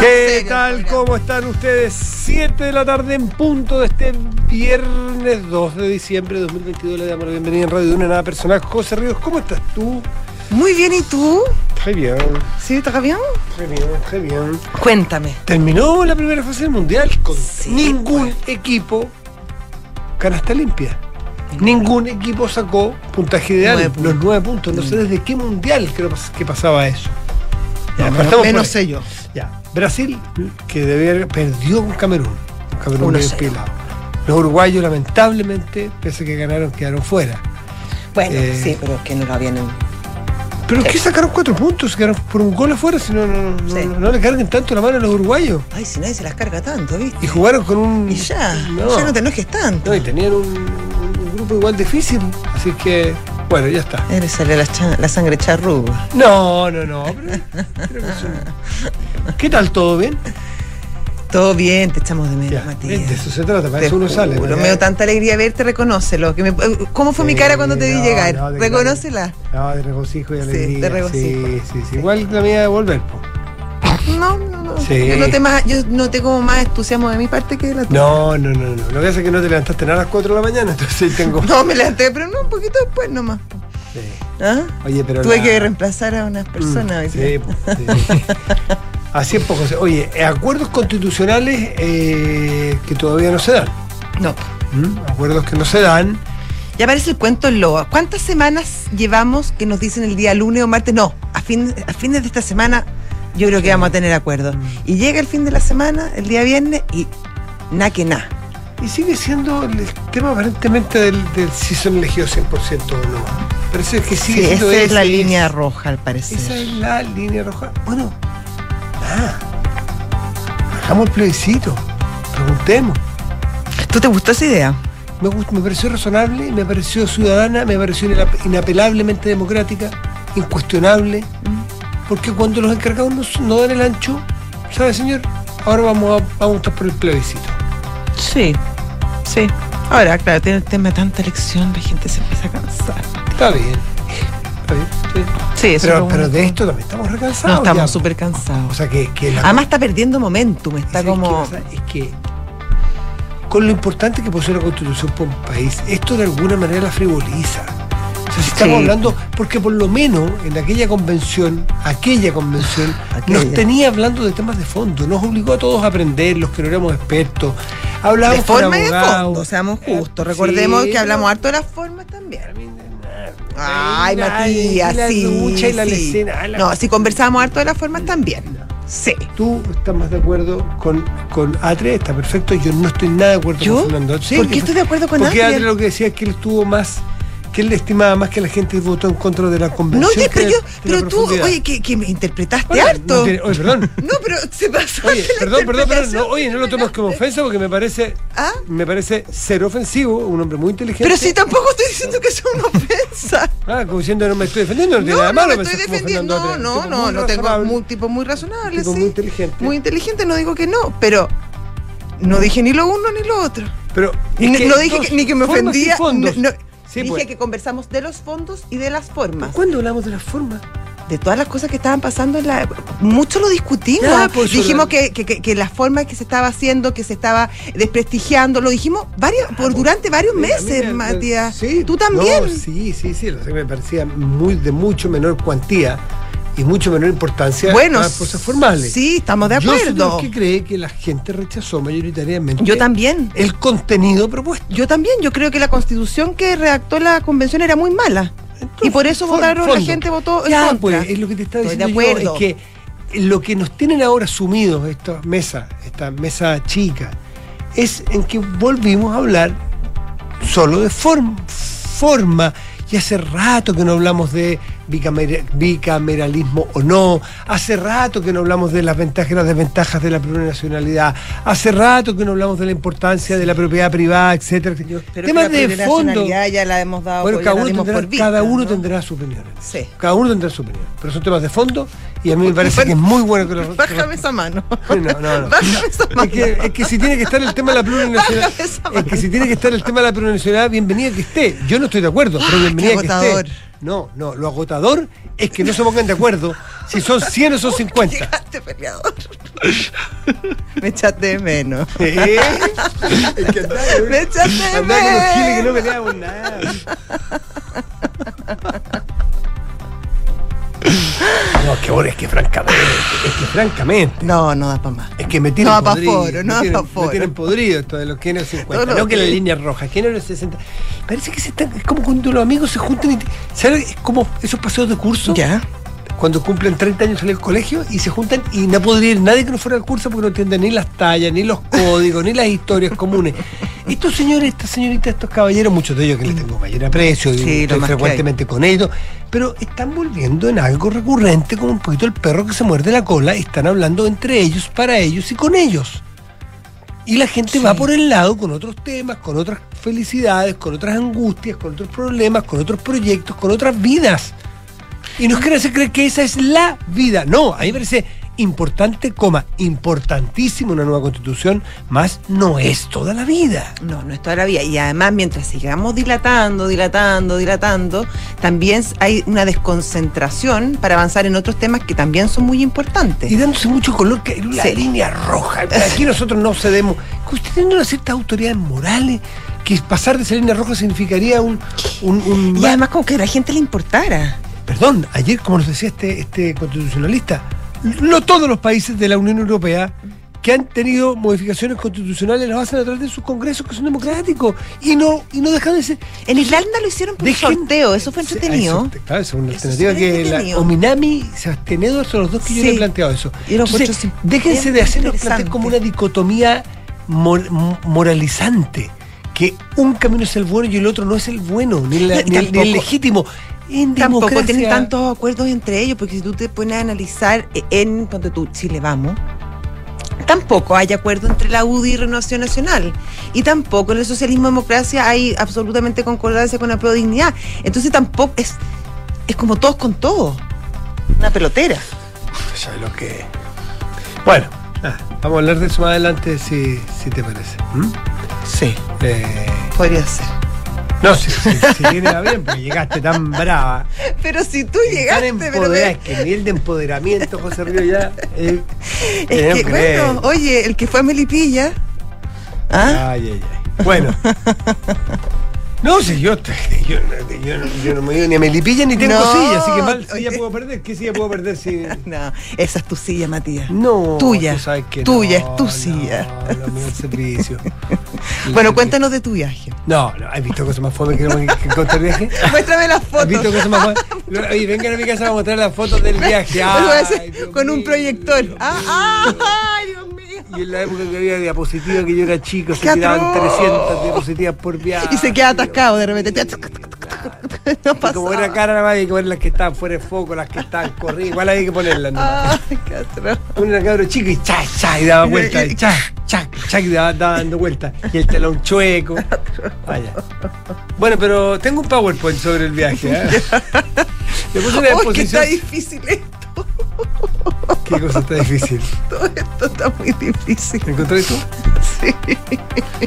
¿Qué tal? ¿Cómo están ustedes? 7 de la tarde en punto de este viernes 2 de diciembre de 2022. Le damos la bienvenida en Radio de una nada personal. José Ríos, ¿cómo estás tú? Muy bien, ¿y tú? Très bien, ¿Sí, está bien? très bien, très bien. Cuéntame. Terminó la primera fase del mundial con Sí, ningún equipo canasta limpia. Ningún equipo sacó puntaje ideal, Nueve los nueve puntos. No sé desde qué mundial creo que pasaba eso. Ya, por menos ahí. Brasil, que debe haber- perdió con Camerún. Un Camerún cero. pilado. Los uruguayos, lamentablemente, pese a que ganaron, quedaron fuera. Bueno, Eh, sí, pero es que no lo habían. Pero ¿qué sacaron cuatro puntos? Quedaron por un gol afuera, si no, no, no, Sí. no- no le carguen tanto la mano a los uruguayos. Ay, si nadie se las carga tanto, ¿viste? Y jugaron con un. Y ya, No, ya no te enojes tanto. no, y tenían un, un grupo igual difícil. Así que, bueno, ya está. Eres sale la, la sangre charruga. No, no, no. pero- ¿Qué tal? ¿Todo bien? Todo bien, te echamos de Ya, menos, Matías. de eso se trata, para Te eso uno sale. ¿no? me dio tanta alegría verte, reconócelo. Que me- ¿Cómo fue mi Sí, cara cuando te vi no, llegar? no, Reconócela. No, de regocijo y Sí, alegría. de regocijo. Sí, sí, sí. Igual la mía de volver. po. No, no, no. Sí. Yo, noté más, yo noté como más entusiasmo de mi parte que de la tuya. No, no, no, no. Lo que pasa es que no te levantaste nada a las 4 de la mañana, entonces tengo. No, me levanté, pero no, un poquito después nomás. Sí. ¿Ah? Oye, pero. Tuve la- que reemplazar a unas personas. Mm, Sí, sí. Así es, poco. Oye, acuerdos constitucionales eh, que todavía no se dan. No. ¿Mm? Acuerdos que no se dan. Ya aparece el cuento en Loa. ¿Cuántas semanas llevamos que nos dicen el día lunes o martes? No, a, fin, a fines de esta semana yo creo que vamos a tener acuerdo. Mm. Y llega el fin de la semana, el día viernes, y na que na. Y sigue siendo el tema aparentemente del, del si son elegidos 100% o no. Parece que sigue Sí, siendo esa es la ese, línea roja, al parecer. Esa es la línea roja. Bueno, nada. Hagamos el plebiscito. Preguntemos. ¿Tú te gustó esa idea? Me, gust- me pareció razonable, me pareció ciudadana, me pareció inap- inapelablemente democrática, incuestionable. Porque cuando los encargados no, no dan el ancho, ¿sabe, señor? Ahora vamos a, vamos a optar por el plebiscito. Sí, sí. Ahora, claro, tiene el tema de tanta elección, la gente se empieza a cansar. Está bien. Está bien. sí. Sí, eso es Pero, de esto también estamos recansados. No, estamos súper cansados. O sea que, que la Además está perdiendo momentum, está ¿Sabes qué como... pasa? Es que con lo importante que posee la constitución para un país, esto de alguna manera la frivoliza. Si estamos Sí. hablando, porque por lo menos en aquella convención, aquella convención, Aquella. nos tenía hablando de temas de fondo, nos obligó a todos a aprender, los que no éramos expertos. Hablábamos De forma de fondo, seamos Eh, justos. Recordemos sí, que hablamos no. harto de las formas también. Ay, Matías, y la sí. lucha y la sí. lecena, ay, la- No, si conversábamos harto de las formas también. Sí. Tú estás más de acuerdo con, con Atre, está perfecto. Yo no estoy nada de acuerdo ¿Yo? con Fernando. Sí, ¿Por qué estoy de acuerdo con Porque Atre? Atre lo que decía es que él estuvo más, que él le estimaba más que la gente votó en contra de la No, convención. que pero yo, pero tú, oye, que, que me interpretaste Oye, harto. no oye, perdón. No, pero se pasó. Oye, perdón, perdón, perdón. No, oye, no lo tomes como ofensa porque me parece, ¿Ah? me parece ser ofensivo, un hombre muy inteligente. Pero si tampoco estoy diciendo que sea una ofensa. Ah, como diciendo no me estoy defendiendo, no, tiene No, nada de no malo me estoy defendiendo. No, no, no, no tengo un tipo muy razonable, tipo sí. muy inteligente. Muy inteligente, no digo que no, pero no dije ni lo uno ni lo otro. Pero Ni- es que no dije que- ni que me ofendía. no- no, Sí, dije pues. que conversamos de los fondos y de las formas. ¿Cuándo hablamos de la forma? De todas las cosas que estaban pasando en la. Mucho lo discutimos. Pues, dijimos la- que, que, que- la forma que se estaba haciendo, que se estaba desprestigiando, lo dijimos varios, por durante varios Mira, meses, Matías. Sí, Tú también. no, sí, sí, sí. lo me parecía muy de mucho menor cuantía y mucho menor importancia Bueno, a las cosas formales. sí, estamos de Yo soy de acuerdo. que cree que la gente rechazó mayoritariamente Yo también. el contenido propuesto. Yo también, yo creo que la constitución que redactó la convención era muy mala. y por eso votaron, la gente votó en Ya, contra. pues, es lo que te Estoy de diciendo yo, acuerdo. es que lo que nos tienen ahora sumidos esta mesa, esta mesa chica, es en que volvimos a hablar solo de form- forma. Y hace rato que no hablamos de bicamera- bicameralismo o no. Hace rato que no hablamos de las ventajas y las desventajas de la plurinacionalidad. Hace rato que no hablamos de la importancia de la propiedad privada, etcétera. Temas de fondo. ya la hemos dado Bueno, cada uno, tendrá, por vista, cada uno ¿no? tendrá su opinión. Sí. Cada uno tendrá su opinión. Pero son temas de fondo y a mí me parece que es muy bueno que lo. Bájame esa mano. No, no, no. Bájame esa mano. Es que, es que si tiene que estar el tema de la plurinacionalidad. Es que si tiene que estar el tema de la plurinacionalidad, bienvenida que esté. Yo no estoy de acuerdo, pero bienvenida que esté. No, no. Lo agotador es que no se pongan de acuerdo si son 100 o son 50. Llegaste, peleador. Me echaste de menos. ¿Eh? Es que andaba, Me echaste de andaba con los giles que no menos. peleábamos nada. No, es que bueno, es que francamente, es que francamente. No, no da para más. Es que me tienen No da pa' podrido. foro, no da me tienen, pa' foro. me tienen podrido esto de los el 50. Todo lo no que la línea roja, los 60. Parece que se están, es como cuando los amigos se juntan y. ¿Sabes? Es como esos paseos de curso. Ya. Cuando cumplen 30 años en el colegio y se juntan y no podría ir nadie que no fuera al curso porque no entiende ni las tallas, ni los códigos, ni las historias comunes. Estos señores, estas señoritas, estos caballeros, muchos de ellos que les tengo mayor aprecio Sí, estoy frecuentemente con ellos, pero están volviendo en algo recurrente como un poquito el perro que se muerde la cola y están hablando entre ellos, para ellos y con ellos. Y la gente Sí. va por el lado con otros temas, con otras felicidades, con otras angustias, con otros problemas, con otros proyectos, con otras vidas. Y nos quieren hacer creer que esa es la vida. No, a mí me parece importante, coma, importantísimo una nueva constitución, más no es toda la vida. No, no es toda la vida. Y además, mientras sigamos dilatando, dilatando, dilatando, también hay una desconcentración para avanzar en otros temas que también son muy importantes. Y dándose mucho color, que una Sí. línea roja. Aquí nosotros no cedemos. Usted tiene una cierta autoridades morales, que pasar de esa línea roja significaría un... un, un- Y además, como que a la gente le importara. Perdón, ayer, como nos decía este, este constitucionalista, no todos los países de la Unión Europea que han tenido modificaciones constitucionales las hacen a través de sus congresos que son democráticos y no, y no dejan de ser. En Irlanda lo hicieron por un Dejen- sorteo, eso fue entretenido. eso, claro, es una Eso alternativa que la. Ominami Edwards son los dos que yo le he planteado eso. Entonces, déjense de hacernos plantear como una dicotomía mor- moralizante. Que un camino es el bueno y el otro no es el bueno, ni, la- ni el, ni el tampoco- legítimo. En Tampoco democracia- tienen tantos acuerdos entre ellos, porque si tú te pones a analizar en, cuando tú, Chile Vamos, tampoco hay acuerdo entre la UDI y Renovación Nacional. Y tampoco en el socialismo democracia hay absolutamente concordancia con la dignidad. Entonces tampoco es, es como todos con todos. Una pelotera. ¿Sabes lo que? Bueno, ah, vamos a hablar de eso más adelante si, si te parece. Sí. Eh, Podría ser. No, si, si, si viene va bien, porque llegaste tan brava. Pero si tú tan llegaste, pero empoderada, me- es que el nivel de empoderamiento, José Río, ya. eh, es que, no creo. bueno, oye, el que fue a Melipilla. ¿ah? Ay, ay, ay. Bueno. No, si yo, yo, yo, yo no me digo ni a Melipilla ni tengo No, silla, así que mal silla puedo perder. ¿Qué silla puedo perder si.? No, esa es tu silla, Matías. No, Tuya. que Tuya, no, es tu no, silla. No, mío el servicio. El Bueno, servicio. cuéntanos de tu viaje. No, no, ¿has visto cosas más fome que, que, contar viaje? Muéstrame las ¿Has fotos. visto cosas más fome? Oye, vengan a mi casa a mostrar las fotos del viaje. Ay, Dios con un proyector. Dios Ah, ah, ay, Dios mío. Y en la época que había diapositivas que yo era chico, se ¡Qué tiraban atroz! 300 diapositivas por viaje. Y se queda atascado de repente. No Y como era cara, nada más hay que poner las que estaban fuera de foco, las que estaban corridas, igual hay que ponerlas. ¿no? Ay, qué atroz. Uno era cabro chico y cha, cha, y daba vuelta, y cha, cha, cha, y daba, daba dando vuelta. Y el telón chueco. Vaya. Bueno, pero tengo un PowerPoint sobre el viaje. ¿eh? Le puse una Uy, que está exposición. difícil esto. ¿Qué cosa está difícil? Todo esto está muy difícil. ¿Me encontré tú? Sí.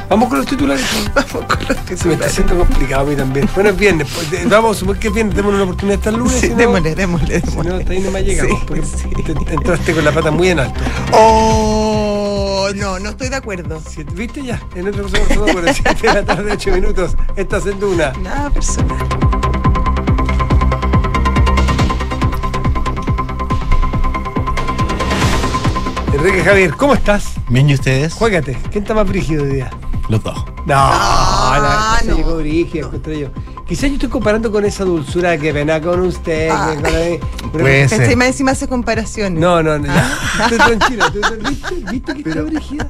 Vamos con los titulares. Vamos con los Se me está titulares. haciendo complicado a mí también. Bueno, es viernes. pues, vamos a suponer que es viernes. Tenemos una oportunidad hasta el lunes. Sí, si no- démosle, démosle, Si no, démosle. hasta ahí no me llegamos. Sí, porque sí. te- entraste con la pata muy en alto. Oh, no, no estoy de acuerdo. ¿Viste ya? En otra cosa por favor, 7 de la tarde, 8 minutos. Estás en Duna. Nada personal. Enrique Javier, ¿cómo estás? Bien, ¿y ustedes? Juégate. ¿Quién está más brígido hoy día? Los dos. No, la no. se llegó brígida, encontré yo. Quizás yo estoy comparando con esa dulzura que pena con usted. Ah. que con la- Puede ser. Encima, encima hace comparaciones. No, no, no. ya. Estoy tranquila. estoy- ¿Viste? ¿Viste que está brígida?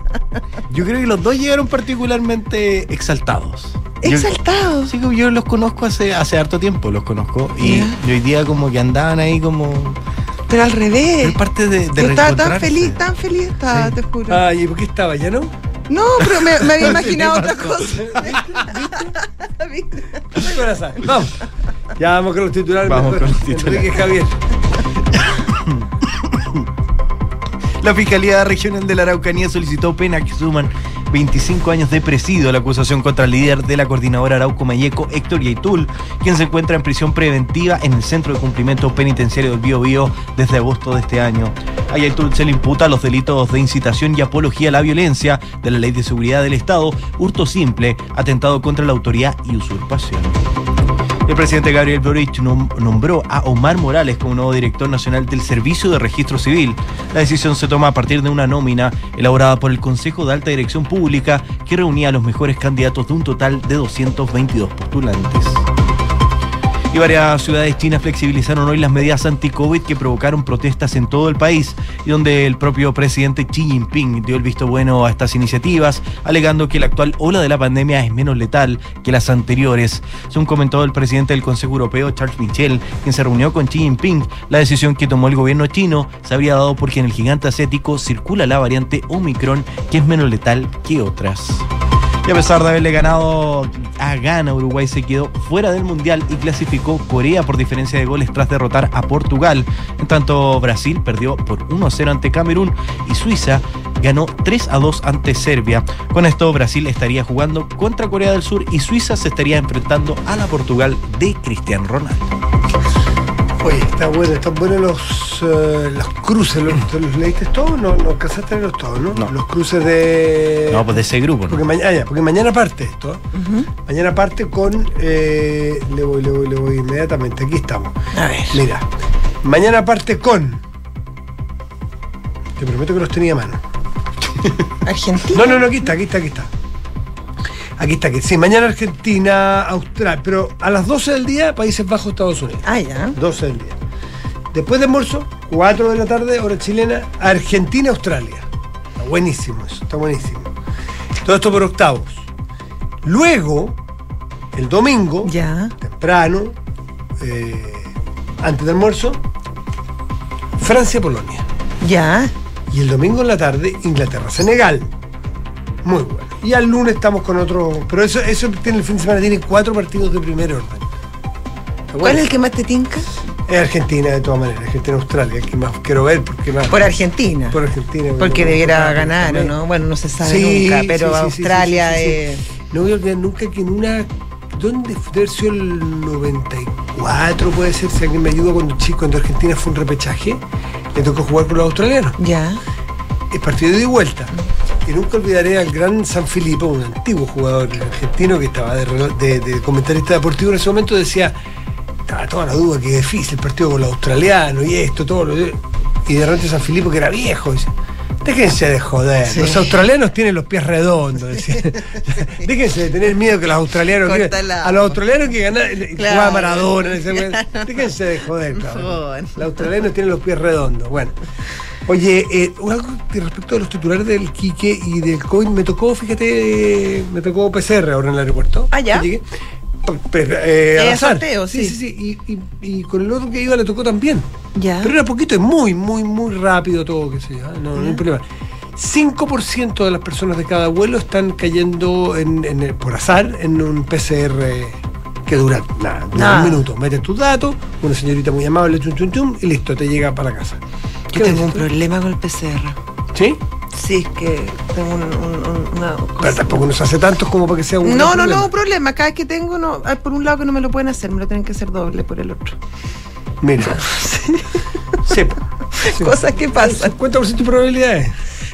Yo creo que los dos llegaron particularmente exaltados. Yo- Exaltado. Sí, yo los conozco hace, hace harto tiempo, los conozco. Y hoy día como que andaban ahí como... Pero al revés. Parte de, de Yo estaba tan feliz, tan feliz estaba, Sí. te juro. Ay, ¿y por qué estaba? ¿Ya no? No, pero me, me había imaginado otra cosa. ¿Qué corazón? Vamos. Ya vamos con los titulares. Vamos mejor. con los titulares. Enrique Javier. La Fiscalía Regional de la Araucanía solicitó penas que suman 25 años de presidio la acusación contra el líder de la coordinadora Arauco Mayeco, Héctor Yaitul, quien se encuentra en prisión preventiva en el Centro de Cumplimiento Penitenciario del Bío Bío desde agosto de este año. A Yaitul se le imputa los delitos de incitación y apología a la violencia de la Ley de Seguridad del Estado, hurto simple, atentado contra la autoridad y usurpación. El presidente Gabriel Boric nombró a Omar Morales como nuevo director nacional del Servicio de Registro Civil. La decisión se toma a partir de una nómina elaborada por el Consejo de Alta Dirección Pública que reunía a los mejores candidatos de un total de 222 postulantes. Y varias ciudades chinas flexibilizaron hoy las medidas anti-COVID que provocaron protestas en todo el país y donde el propio presidente Xi Jinping dio el visto bueno a estas iniciativas, alegando que la actual ola de la pandemia es menos letal que las anteriores. Según comentó el presidente del Consejo Europeo, Charles Michel, quien se reunió con Xi Jinping, la decisión que tomó el gobierno chino se habría dado porque en el gigante asiático circula la variante Omicron, que es menos letal que otras. Y a pesar de haberle ganado a Ghana, Uruguay se quedó fuera del Mundial y clasificó Corea por diferencia de goles tras derrotar a Portugal. En tanto, Brasil perdió por 1-0 ante Camerún y Suiza ganó 3 2 ante Serbia. Con esto, Brasil estaría jugando contra Corea del Sur y Suiza se estaría enfrentando a la Portugal de Cristiano Ronaldo. Oye, está bueno, están buenos los, eh, los cruces. Los, ¿Los leíste todos? No, no alcanzaste a tenerlos todos, ¿no? No. Los cruces de. No, pues de ese grupo, ¿no? Porque, mañana, ya, porque mañana parte esto. ¿eh? Mañana parte con. eh, le voy, le voy, le voy inmediatamente. Aquí estamos. A ver. Mira. Mañana parte con. Te prometo que los tenía a mano. Argentina. No, no, no, aquí está, aquí está, aquí está. Aquí está, que sí, mañana Argentina, Australia, pero a las 12 del día, Países Bajos, Estados Unidos. Ah, ya. 12 del día. Después de almuerzo, 4 de la tarde, hora chilena, Argentina, Australia. Está buenísimo eso, está buenísimo. Todo esto por octavos. Luego, el domingo, Ya. temprano, eh, antes del almuerzo, Francia-Polonia. Ya. Y el domingo en la tarde, Inglaterra-Senegal. Muy bueno. Y al lunes estamos con otro. Pero eso, eso tiene el fin de semana, tiene cuatro partidos de primer orden. ¿Cuál es el que más te tinca? Es Argentina de todas maneras, Argentina-Australia, el que más quiero ver porque más. Por Argentina. por Argentina. Porque debiera ganar, ¿o no? Bueno, no se sabe Sí, nunca, pero sí, sí, Australia es. No voy a olvidar nunca que en una. ¿Dónde fue? Sido el 94, puede ser, si alguien me ayuda cuando chico, cuando Argentina fue un repechaje, le tocó jugar con los australianos. Ya. El partido de vuelta. Y nunca olvidaré al gran San Filipo, un antiguo jugador argentino que estaba de, relo- de- de comentarista deportivo en ese momento, decía, estaba toda la duda que es difícil el partido con los australianos y esto, todo lo Y de repente San Filipo, que era viejo, dice, déjense de joder, Sí. los australianos tienen los pies redondos, decía. déjense de tener miedo que los australianos... Cortala. a los australianos que ganan, Claro. jugaba Maradona, decía, déjense de joder, cabrón. Los australianos tienen los pies redondos. Bueno. Oye, eh, respecto a los titulares del Quique y del COVID, me tocó, fíjate, me tocó PCR ahora en el aeropuerto. Ah, ¿ya? Llegué. Eh, al Eh, azar. sorteo, sí. sí, sí. Y, y- y con el otro que iba le tocó también. Ya. Pero era poquito, es muy, muy, muy rápido todo, que sé yo. ¿eh? No, no hay problema. 5% de las personas de cada vuelo están cayendo en, en el- por azar en un PCR que dura nada, Nada. un minuto. Metes tus datos, una señorita muy amable, chum, chum, chum, y listo, te llega para casa. Yo tengo un problema con el PCR. ¿Sí? Sí, es que tengo un, un- un- una Pero tampoco nos hace tantos como para que sea un No, no, problema. no, problema. Cada vez que tengo, no, por un lado que no me lo pueden hacer, me lo tienen que hacer doble por el otro. Mira. sí. Sí. Cosas que pasan. 50% de probabilidades.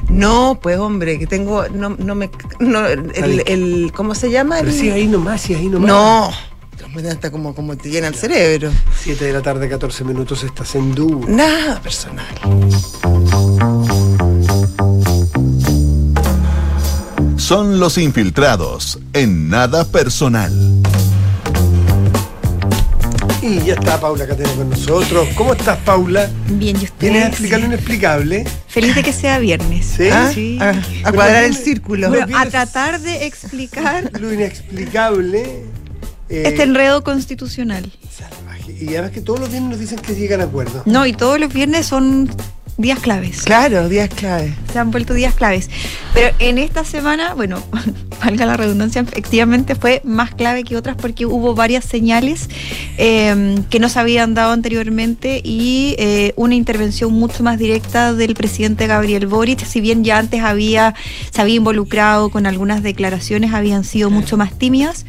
No, pues hombre, que tengo, no, no me, no, el, el, ¿cómo se llama? Pero El- sí, ahí nomás, sí, ahí nomás. no, Mío, hasta como, como te llena el cerebro. 7 de la tarde, 14 minutos, estás en duda. Nada personal. Son los infiltrados en nada personal. Y ya está Paula Catena con nosotros. ¿Cómo estás, Paula? Bien, ¿y ustedes? ¿Tienes a explicar lo inexplicable? Feliz de que sea viernes. ¿Sí? ¿Ah? Sí. A, a cuadrar el círculo. Bueno, Bueno, a tratar de explicar Lo inexplicable. Eh, este enredo constitucional. salvaje. Y además que todos los viernes nos dicen que llegan a acuerdos. No, y todos los viernes son días claves. Claro, días clave. Se han vuelto días claves. Pero en esta semana, bueno, valga la redundancia, efectivamente fue más clave que otras porque hubo varias señales eh, que no se habían dado anteriormente y eh, una intervención mucho más directa del presidente Gabriel Boric, si bien ya antes había, se había involucrado con algunas declaraciones, habían sido mucho más tímidas.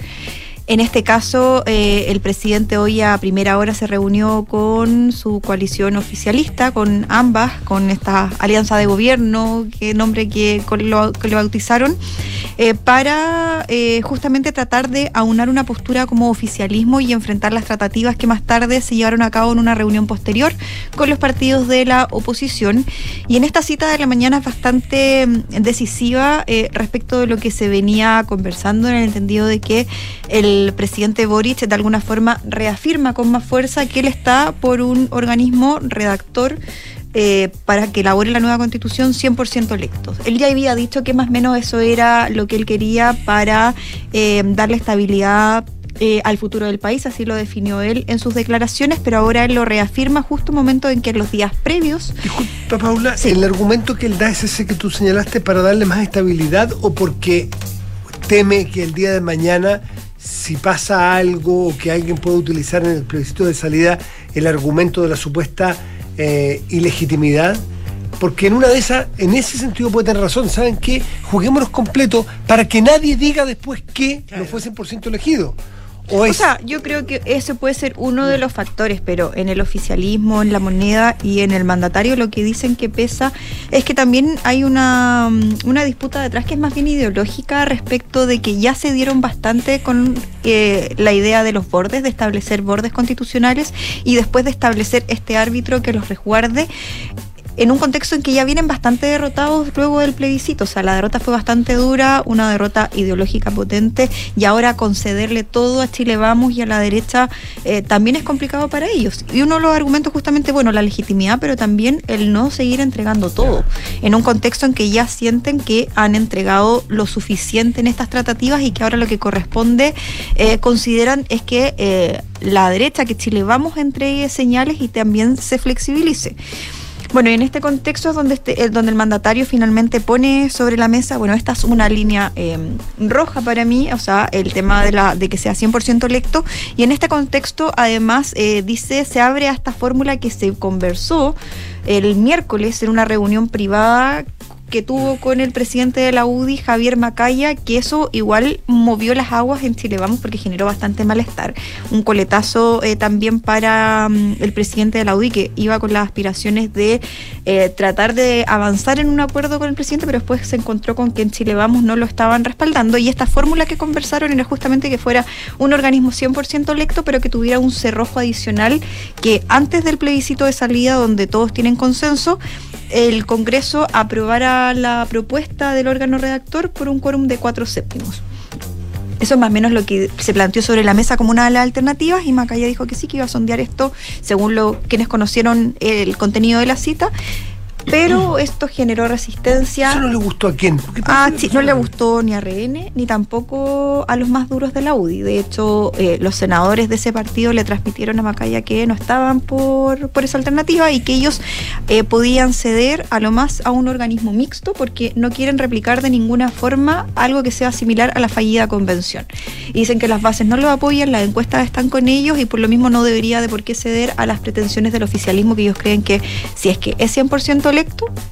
En este caso, eh, el presidente hoy a primera hora se reunió con su coalición oficialista, con ambas, con esta alianza de gobierno, que nombre que, lo bautizaron, eh, para eh, justamente tratar de aunar una postura como oficialismo y enfrentar las tratativas que más tarde se llevaron a cabo en una reunión posterior con los partidos de la oposición. Y en esta cita de la mañana es bastante mm, decisiva eh, respecto de lo que se venía conversando en el entendido de que el presidente Boric de alguna forma reafirma con más fuerza que él está por un organismo redactor eh, para que elabore la nueva constitución 100% electos. Él ya había dicho que más o menos eso era lo que él quería para eh, darle estabilidad eh, al futuro del país, así lo definió él en sus declaraciones, pero ahora él lo reafirma justo un momento en que en los días previos... Disculpa, Paula, Sí. ¿el argumento que él da es ese que tú señalaste para darle más estabilidad o porque teme que el día de mañana, si pasa algo o que alguien pueda utilizar en el plebiscito de salida el argumento de la supuesta eh, ilegitimidad? Porque en una de esas, en ese sentido puede tener razón. ¿Saben qué? Juguémonos completo para que nadie diga después que no fue 100% elegido. O, sea, yo creo que ese puede ser uno de los factores, pero en el oficialismo, en la moneda y en el mandatario lo que dicen que pesa es que también hay una, mm, una disputa detrás que es más bien ideológica respecto de que ya se dieron bastante con eh, la idea de los bordes, de establecer bordes constitucionales y después de establecer este árbitro que los resguarde en un contexto en que ya vienen bastante derrotados luego del plebiscito. O sea, la derrota fue bastante dura, una derrota ideológica potente, y ahora concederle todo a Chile Vamos y a la derecha eh, también es complicado para ellos. Y uno de los argumentos justamente, bueno, la legitimidad, pero también el no seguir entregando todo, en un contexto en que ya sienten que han entregado lo suficiente en estas tratativas y que ahora lo que corresponde, eh, consideran es que eh, la derecha, que Chile Vamos entregue señales y también se flexibilice. Bueno, y en este contexto es donde, este, donde el mandatario finalmente pone sobre la mesa, bueno, esta es una línea eh, roja para mí, o sea, el tema de, la, de que sea 100% electo, y en este contexto además eh, dice, se abre a esta fórmula que se conversó el miércoles en una reunión privada que tuvo con el presidente de la UDI, Javier Macaya, que eso igual movió las aguas en Chile Vamos porque generó bastante malestar. Un coletazo eh, también para mm, el presidente de la UDI que iba con las aspiraciones de eh, tratar de avanzar en un acuerdo con el presidente, pero después se encontró con que en Chile Vamos no lo estaban respaldando y esta fórmula que conversaron era justamente que fuera un organismo 100% electo, pero que tuviera un cerrojo adicional que antes del plebiscito de salida, donde todos tienen consenso, el Congreso aprobara la propuesta del órgano redactor por un quórum de cuatro séptimos. Eso es más o menos lo que se planteó sobre la mesa como una de las alternativas y Macaya dijo que sí, que iba a sondear esto según lo, quienes conocieron el contenido de la cita, pero esto generó resistencia. ¿Eso no le gustó a quién? Ah, sí, no le gustó ni a RN ni tampoco a los más duros de la UDI. De hecho, eh, los senadores de ese partido le transmitieron a Macaya que no estaban por, por esa alternativa y que ellos eh, podían ceder a lo más a un organismo mixto porque no quieren replicar de ninguna forma algo que sea similar a la fallida convención. Y dicen que las bases no lo apoyan, las encuestas están con ellos y por lo mismo no debería de por qué ceder a las pretensiones del oficialismo que ellos creen que si es que es 100%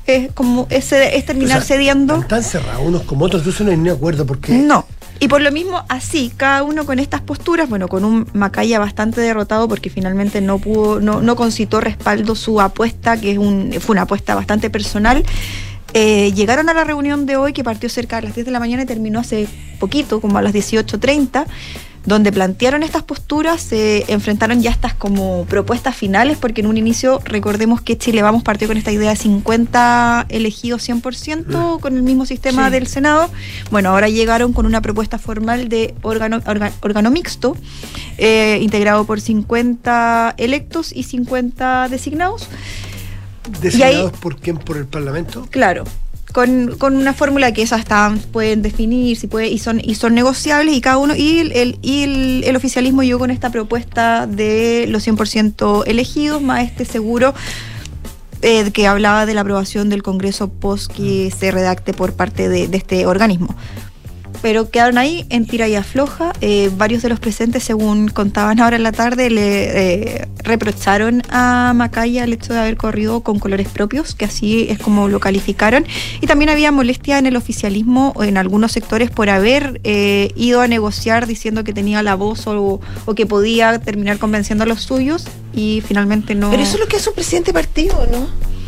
es como es, es terminar O sea, cediendo. Están cerrados unos como otros, entonces no hay ni acuerdo porque. No. Y por lo mismo, así, cada uno con estas posturas, bueno, con un Macaya bastante derrotado porque finalmente no pudo, no, no concitó respaldo su apuesta, que es un, fue una apuesta bastante personal. Eh, llegaron a la reunión de hoy, que partió cerca de las 10 de la mañana y terminó hace poquito, como a las 18.30, donde plantearon estas posturas, se enfrentaron ya estas como propuestas finales, porque en un inicio recordemos que Chile Vamos partió con esta idea de 50 elegidos 100% con el mismo sistema Sí. del Senado. Bueno, ahora llegaron con una propuesta formal de órgano, orga- órgano mixto, eh, integrado por 50 electos y 50 designados. ¿Designados por quién? ¿Por el Parlamento? Claro. Con, con una fórmula que esas están, pueden definir si puede, y son y son negociables y cada uno y el, el- y el, el oficialismo llegó con esta propuesta de los 100% elegidos más este seguro eh, que hablaba de la aprobación del Congreso post que se redacte por parte de, de este organismo. Pero quedaron ahí en tira y afloja. Eh, varios de los presentes, según contaban ahora en la tarde, le eh, reprocharon a Macaya el hecho de haber corrido con colores propios, que así es como lo calificaron. Y también había molestia en el oficialismo en algunos sectores por haber eh, ido a negociar diciendo que tenía la voz o, o que podía terminar convenciendo a los suyos y finalmente no. Pero eso es lo que hace un presidente de partido, ¿no?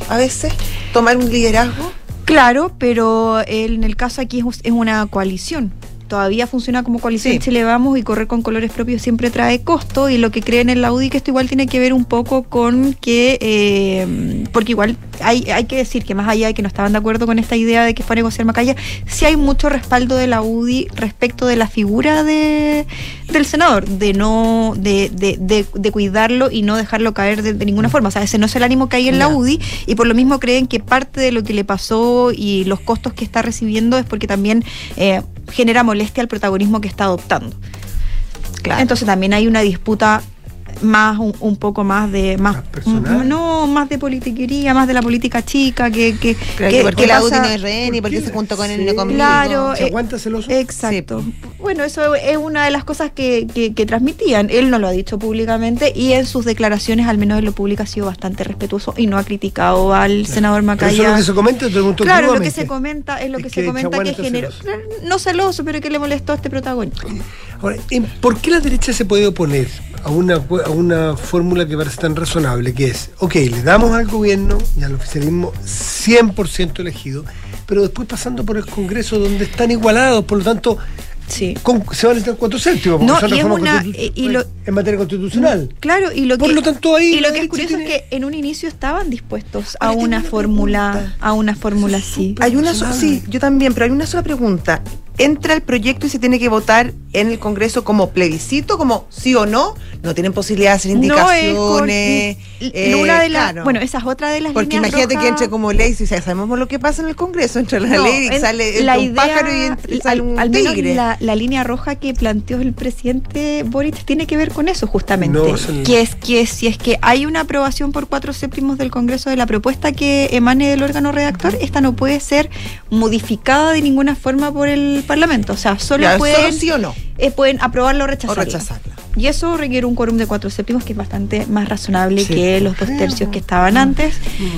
A veces, tomar un liderazgo. Claro, pero en el caso aquí es, una coalición. Todavía funciona como coalición Sí. Chile Vamos y correr con colores propios siempre trae costo y lo que creen en la UDI que esto igual tiene que ver un poco con que, eh, porque igual hay, hay que decir que más allá de que no estaban de acuerdo con esta idea de que fue a negociar Macaya, sí hay mucho respaldo de la UDI respecto de la figura de, del senador, de no, de, de, de- de cuidarlo y no dejarlo caer de, de ninguna forma. O sea, ese no es el ánimo que hay en la Ya. UDI y por lo mismo creen que parte de lo que le pasó y los costos que está recibiendo es porque también eh, genera molestia al protagonismo que está adoptando. Claro. Entonces también hay una disputa más un, un poco más de más, ¿Más personal? no más de politiquería más de la política chica que que, Claro, que- que porque que la no es rehén y ¿Por porque qué? se juntó con Sí. no conmigo. Claro, ¿Se eh, aguanta celoso? Exacto. Bueno, eso es una de las cosas que, que- que transmitían. Él no lo ha dicho públicamente y en sus declaraciones, al menos en lo público, ha sido bastante respetuoso y no ha criticado al senador Pero Macaya. Eso es lo que se comenta, te Claro, lo que se comenta es lo Es que, se comenta que generó. celoso. No celoso, pero que le molestó a este protagonista. Ahora, ¿en- ¿por qué la derecha se puede oponer a una, a una fórmula que parece tan razonable, que es, ok, le damos al gobierno y al oficialismo 100% elegido, pero después pasando por el Congreso donde están igualados, por lo tanto, Sí. con- se van a necesitar cuatro séptimos, porque No, son y es reformas una- constitu- eh, y lo- en materia constitucional. Claro, y lo Por que, lo tanto, ahí y la lo que es curioso tiene- es que en un inicio estaban dispuestos a una una fórmula, pregunta. a una fórmula así. Hay una sí, yo también, pero hay una sola pregunta. ¿Entra el proyecto y se tiene que votar en el Congreso como plebiscito, como sí o no? No tienen posibilidad de hacer No es indicaciones. con- eh, una de las, claro. bueno, esa es otra de las Porque líneas imagínate que entre como ley, si ya sabemos lo que pasa en el Congreso, entre la No, ley y en- sale la un idea- pájaro y, sale al, un al menos tigre. la, la línea roja que planteó el presidente Boric tiene que ver con eso justamente, No, el- que es que si es que hay una aprobación por cuatro séptimos del Congreso de la propuesta que emane del órgano redactor, esta no puede ser modificada de ninguna forma por el Parlamento, o sea, solo pueden solo sí o no. eh, pueden aprobarlo o O rechazarlo. rechazarla. Y eso requiere un quórum de cuatro séptimos que es bastante más razonable Sí. que los dos tercios que estaban antes.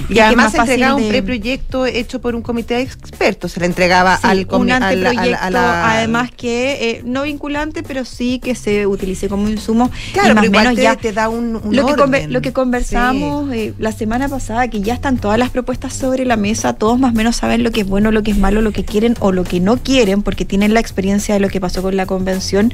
Y, que es además más se entregaba un de- preproyecto hecho por un comité de expertos. Se le entregaba Sí, al comi- un anteproyecto, a la- además que eh, no vinculante, pero sí que se utilice como insumo. Claro, y más pero menos te, ya te da un, un lo que, orden. lo que conversamos eh, la semana pasada, que ya están todas las propuestas sobre la mesa, todos más o menos saben lo que es bueno, lo que es malo, lo que quieren o lo que no quieren, porque tienen la experiencia de lo que pasó con la convención.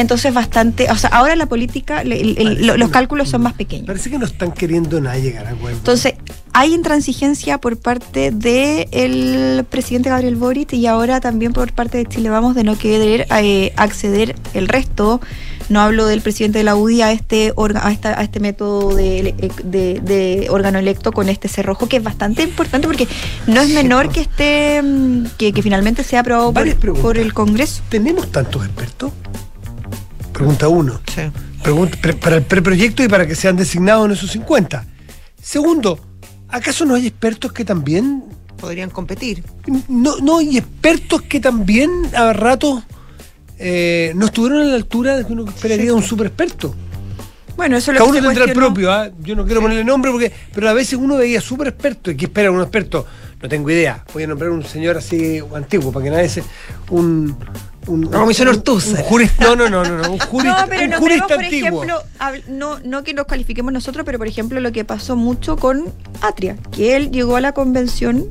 Entonces bastante, o sea, ahora la política, el- el- lo- los cálculos son más pequeños. Parece que no están queriendo nada llegar a acuerdo. Entonces, hay intransigencia por parte del presidente Gabriel Boric y ahora también por parte de Chile Vamos de no querer eh, acceder el resto. No hablo del presidente de la UDI a este, orga- a esta- a este método de, de- de órgano electo con este cerrojo, que es bastante importante porque no es menor que esté mm, que, que finalmente sea aprobado por el Congreso. ¿Tenemos tantos expertos? Pregunta uno. Sí. Pregunta- pre- para el preproyecto y para que sean designados en esos 50. Segundo, ¿acaso no hay expertos que también... Podrían competir. No, no hay expertos que también a ratos eh, no estuvieron a la altura de que uno esperaría de un super experto? Bueno, eso es lo Cada que uno tendrá el propio, ¿ah? yo no quiero ponerle nombre porque, pero a veces uno veía súper experto. ¿Y qué espera un experto? No tengo idea. Voy a nombrar un señor así antiguo para que nadie se. Un. Un La comisión jurista- No, no, no, no, no, un jurista, No, pero un no jurista por antiguo. ejemplo, no, no que nos califiquemos nosotros, pero por ejemplo lo que pasó mucho con Atria, que él llegó a la convención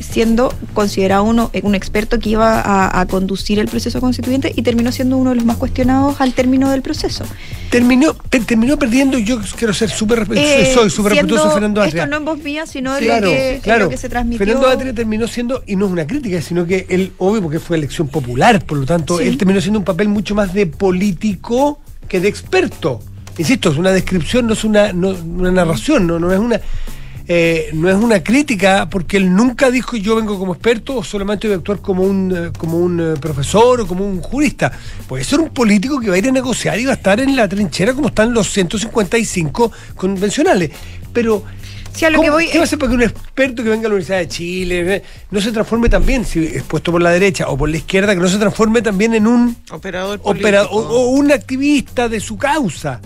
siendo considerado uno, un experto que iba a, a conducir el proceso constituyente y terminó siendo uno de los más cuestionados al término del proceso. terminó, terminó perdiendo. Yo quiero ser súper respe- Eh, soy súper respetuoso Fernando Esto Atria. no en voz mía, sino de claro, lo, que, de claro. lo que se transmitió. Fernando Atria terminó siendo, y no es una crítica, sino que él, obvio, porque fue elección popular, por lo tanto, Sí. él terminó siendo un papel mucho más de político que de experto. Insisto, es una descripción, no es una, no- una narración, no, no es una. Eh, no es una crítica porque él nunca dijo yo vengo como experto o solamente voy a actuar como un, eh, como un eh, profesor o como un jurista. Puede ser un político que va a ir a negociar y va a estar en la trinchera como están los 155 convencionales. Pero Sí, a lo ¿Cómo- que voy ¿Qué va a hacer para que un experto que venga a la Universidad de Chile eh, no se transforme también, si es puesto por la derecha o por la izquierda, que no se transforme también en un Operador opera- político. o, o un activista de su causa?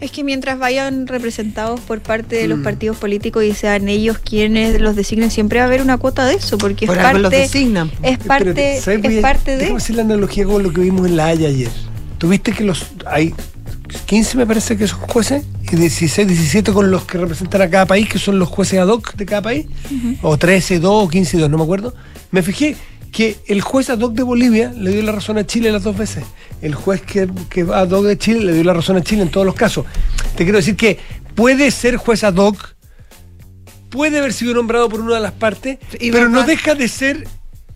Es que mientras vayan representados por parte Mm. de los partidos políticos y sean ellos quienes los designen, siempre va a haber una cuota de eso, porque es algo los parte, designan. es parte, es parte de. hacer la analogía con lo que vimos en La Haya ayer. ¿Tuviste que los hay 15 me parece que son jueces y 16, 17 con los que representan a cada país, que son los jueces ad hoc de cada país? O 13, 2 o 15, 2, no me acuerdo. Me fijé que el juez ad hoc de Bolivia le dio la razón a Chile las dos veces. El juez que, que ad hoc de Chile le dio la razón a Chile en todos los casos. Te quiero decir que puede ser juez ad hoc, puede haber sido nombrado por una de las partes, Y pero no deja de ser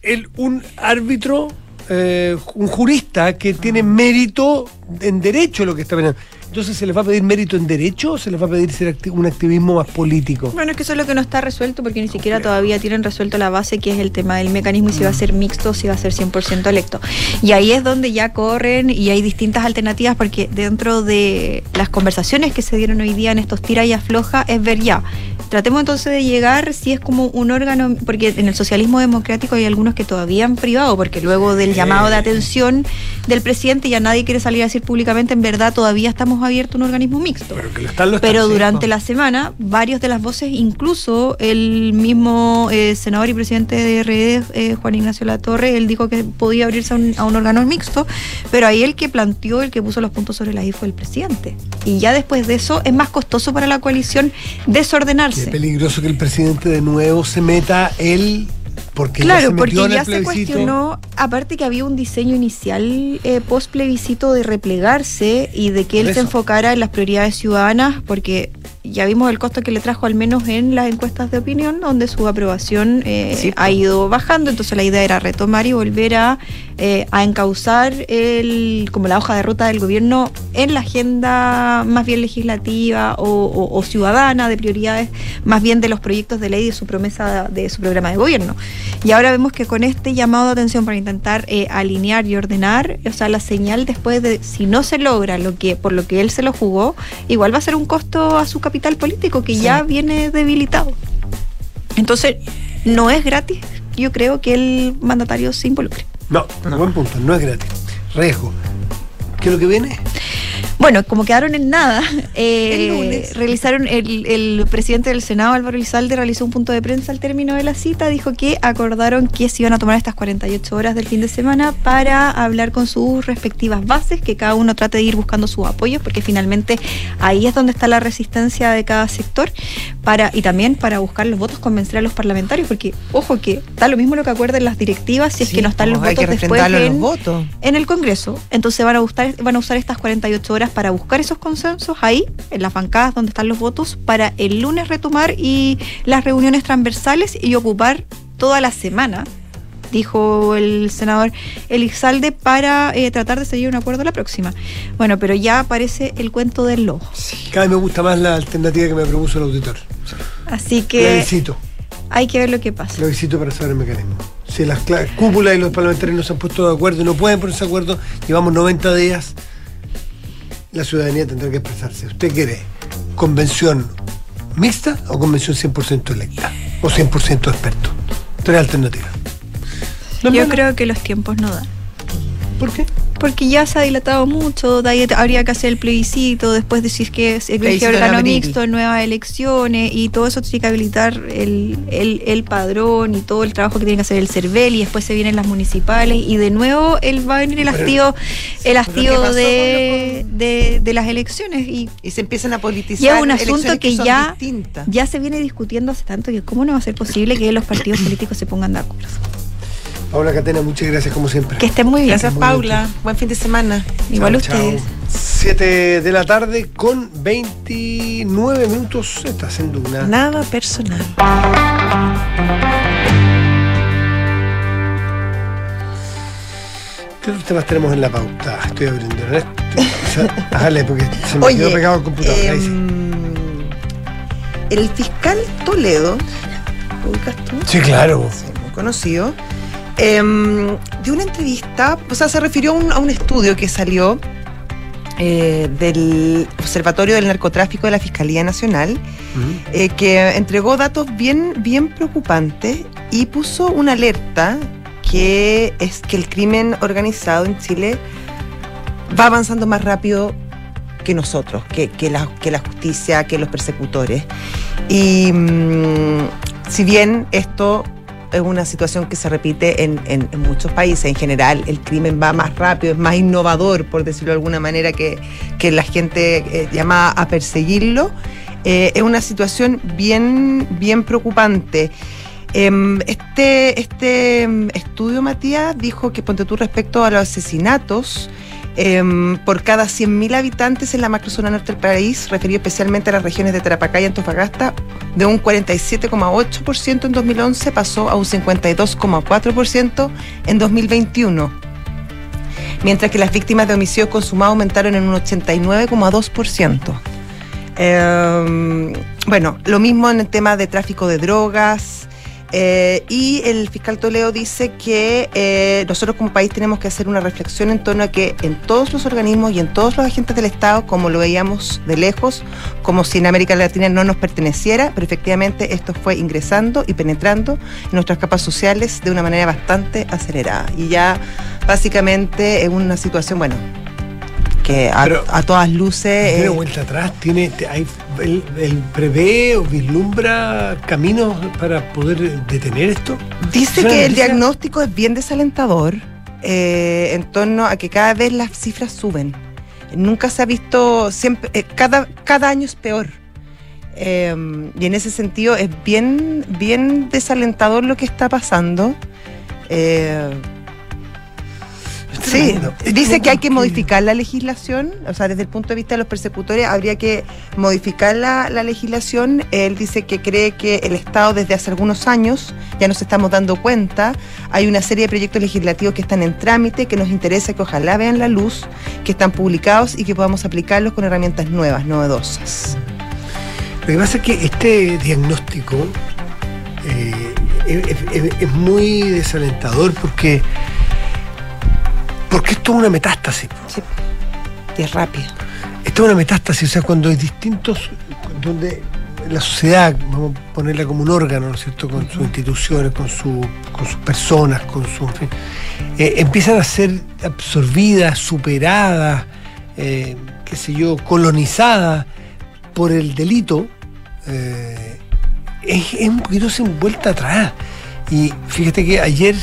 el, un árbitro, eh, un jurista que tiene mérito en derecho lo que está penando. Entonces, ¿se les va a pedir mérito en derecho o se les va a pedir ser acti- un activismo más político? Bueno, es que eso es lo que no está resuelto porque ni siquiera todavía tienen resuelto la base que es el tema del mecanismo y si va a ser mixto o si va a ser 100% electo. Y ahí es donde ya corren y hay distintas alternativas porque dentro de las conversaciones que se dieron hoy día en estos tira y afloja es ver ya. Tratemos entonces de llegar si es como un órgano, porque en el socialismo democrático hay algunos que todavía han privado, porque luego del llamado de atención del presidente ya nadie quiere salir a decir públicamente, en verdad todavía estamos abiertos a un organismo mixto. Pero que lo están, lo están, Pero sí. durante la semana, varios de las voces, incluso el mismo eh, senador y presidente de RD, eh, Juan Ignacio Latorre, él dijo que podía abrirse a un, a un órgano mixto, pero ahí el que planteó, el que puso los puntos sobre la I fue el presidente. Y ya después de eso es más costoso para la coalición Qué peligroso que el presidente de nuevo se meta él, porque ya Claro, se porque ya se cuestionó, aparte que había un diseño inicial eh, post plebiscito de replegarse y de que él se enfocara en las prioridades ciudadanas, porque ya vimos el costo que le trajo al menos en las encuestas de opinión, donde su aprobación eh, Sí, ha ido bajando, entonces la idea era retomar y volver a, eh, a encauzar el, como la hoja de ruta del gobierno en la agenda más bien legislativa o, o- o ciudadana de prioridades, más bien de los proyectos de ley de su promesa de su programa de gobierno. Y ahora vemos que con este llamado de atención para intentar eh, alinear y ordenar, o sea, la señal después de si no se logra lo que por lo que él se lo jugó, igual va a ser un costo a su capital político que ya viene debilitado. Entonces, no es gratis, yo creo que el mandatario se involucre. No, buen punto, no es gratis. Riesgo. ¿Qué es lo que viene? Bueno, como quedaron en nada, eh, El realizaron el, el presidente del Senado, Álvaro Elizalde, realizó un punto de prensa al término de la cita, dijo que acordaron que se iban a tomar estas 48 horas del fin de semana para hablar con sus respectivas bases, que cada uno trate de ir buscando sus apoyos, porque finalmente ahí es donde está la resistencia de cada sector, para y también para buscar los votos, convencer a los parlamentarios, porque ojo que da lo mismo lo que acuerden las directivas si es que no están los votos después en los votos. en el Congreso. Entonces van a, buscar, van a usar estas 48 horas para buscar esos consensos ahí, en las bancadas donde están los votos, para el lunes retomar y las reuniones transversales y ocupar toda la semana, dijo el senador Elizalde, para eh, tratar de seguir un acuerdo la próxima. Bueno, pero ya aparece el cuento del lobo. Cada vez me gusta más la alternativa que me propuso el auditor. Así que Plebiscito. hay que ver lo que pasa. Plebiscito para saber el mecanismo. Si las cúpulas y los parlamentarios no se han puesto de acuerdo y no pueden ponerse de acuerdo, llevamos 90 días, la ciudadanía tendrá que expresarse. ¿Usted quiere convención mixta o convención 100% electa? O 100% experto. Tres alternativas. No, Yo creo que los tiempos no dan. ¿Por qué? Porque ya se ha dilatado mucho, de ahí habría que hacer el plebiscito, después de si es que Plebiscito en órgano mixto, nuevas elecciones, y todo eso tiene que habilitar el, el, el padrón y todo el trabajo que tiene que hacer el CERVEL, y después se vienen las municipales, y de nuevo él va a venir el hastío, el hastío de, de, de las elecciones, y Y se empiezan a politizar. y es un asunto que ya, distintas. ya se viene discutiendo hace tanto que cómo no va a ser posible que los partidos políticos se pongan de acuerdo. Paula Catena, muchas gracias como siempre. Que estén muy bien. Gracias, Muy Paula. Buen fin de semana. Igual Chao, ustedes. chao. 7 de la tarde con 29 minutos. Estás en Duna. Nada personal. ¿Qué otros temas tenemos en la pauta? Estoy abriendo. ¿no? Hágale, porque se me quedó pegado el computador. Ahí sí. em, el fiscal Toledo, ¿lo ubicas tú? Sí, claro. Sí, muy conocido, em, dio una entrevista, o sea, se refirió a un, a un estudio que salió eh, del Observatorio del Narcotráfico de la Fiscalía Nacional, eh, que entregó datos bien, bien preocupantes y puso una alerta que es que el crimen organizado en Chile va avanzando más rápido que nosotros, que, que la, que la justicia, que los persecutores. Y mm, si bien esto es una situación que se repite en, en- muchos países, en general el crimen va más rápido, es más innovador, por decirlo de alguna manera, que, que la gente eh, llamada a perseguirlo, eh, es una situación bien, bien preocupante. Em, Este, este em, estudio, Matías, dijo que ponte tú respecto a los asesinatos, em, por cada 100.000 habitantes en la macrozona norte del país, referido especialmente a las regiones de Tarapacá y Antofagasta, de un 47,8% en 2011 pasó a un 52,4% en 2021. Mientras que las víctimas de homicidios consumados aumentaron en un 89,2%. Eh, bueno, lo mismo en el tema de tráfico de drogas. Eh, y el fiscal Toledo dice que eh, nosotros como país tenemos que hacer una reflexión en torno a que en todos los organismos y en todos los agentes del Estado, como lo veíamos de lejos, como si en América Latina no nos perteneciera, pero efectivamente esto fue ingresando y penetrando en nuestras capas sociales de una manera bastante acelerada. Y ya básicamente es una situación, bueno, que a, Pero- a todas luces... Tiene eh, vuelta atrás, tiene, hay, él, él prevé o vislumbra caminos para poder detener esto. Dice que el diagnóstico es bien desalentador eh, en torno a que cada vez las cifras suben. Nunca se ha visto, siempre, eh, cada, cada año es peor. Eh, y en ese sentido es bien, bien desalentador lo que está pasando. Eh, Sí, dice que hay que modificar la legislación, o sea, desde el punto de vista de los persecutores habría que modificar la, la legislación. Él dice que cree que el Estado desde hace algunos años, ya nos estamos dando cuenta, hay una serie de proyectos legislativos que están en trámite, que nos interesa que ojalá vean la luz, que están publicados y que podamos aplicarlos con herramientas nuevas, novedosas. Lo que pasa es que este diagnóstico eh, es, es- es muy desalentador porque, porque esto es una metástasis. Sí. Y es rápido. Esto es una metástasis, o sea, cuando hay distintos, donde la sociedad, vamos a ponerla como un órgano, ¿no es cierto?, con sus instituciones, con, su, con sus personas, con su, en fin, eh, empiezan a ser absorbidas, superadas, eh, qué sé yo, colonizadas por el delito, eh, es, es un poquito sin vuelta atrás. Y fíjate que ayer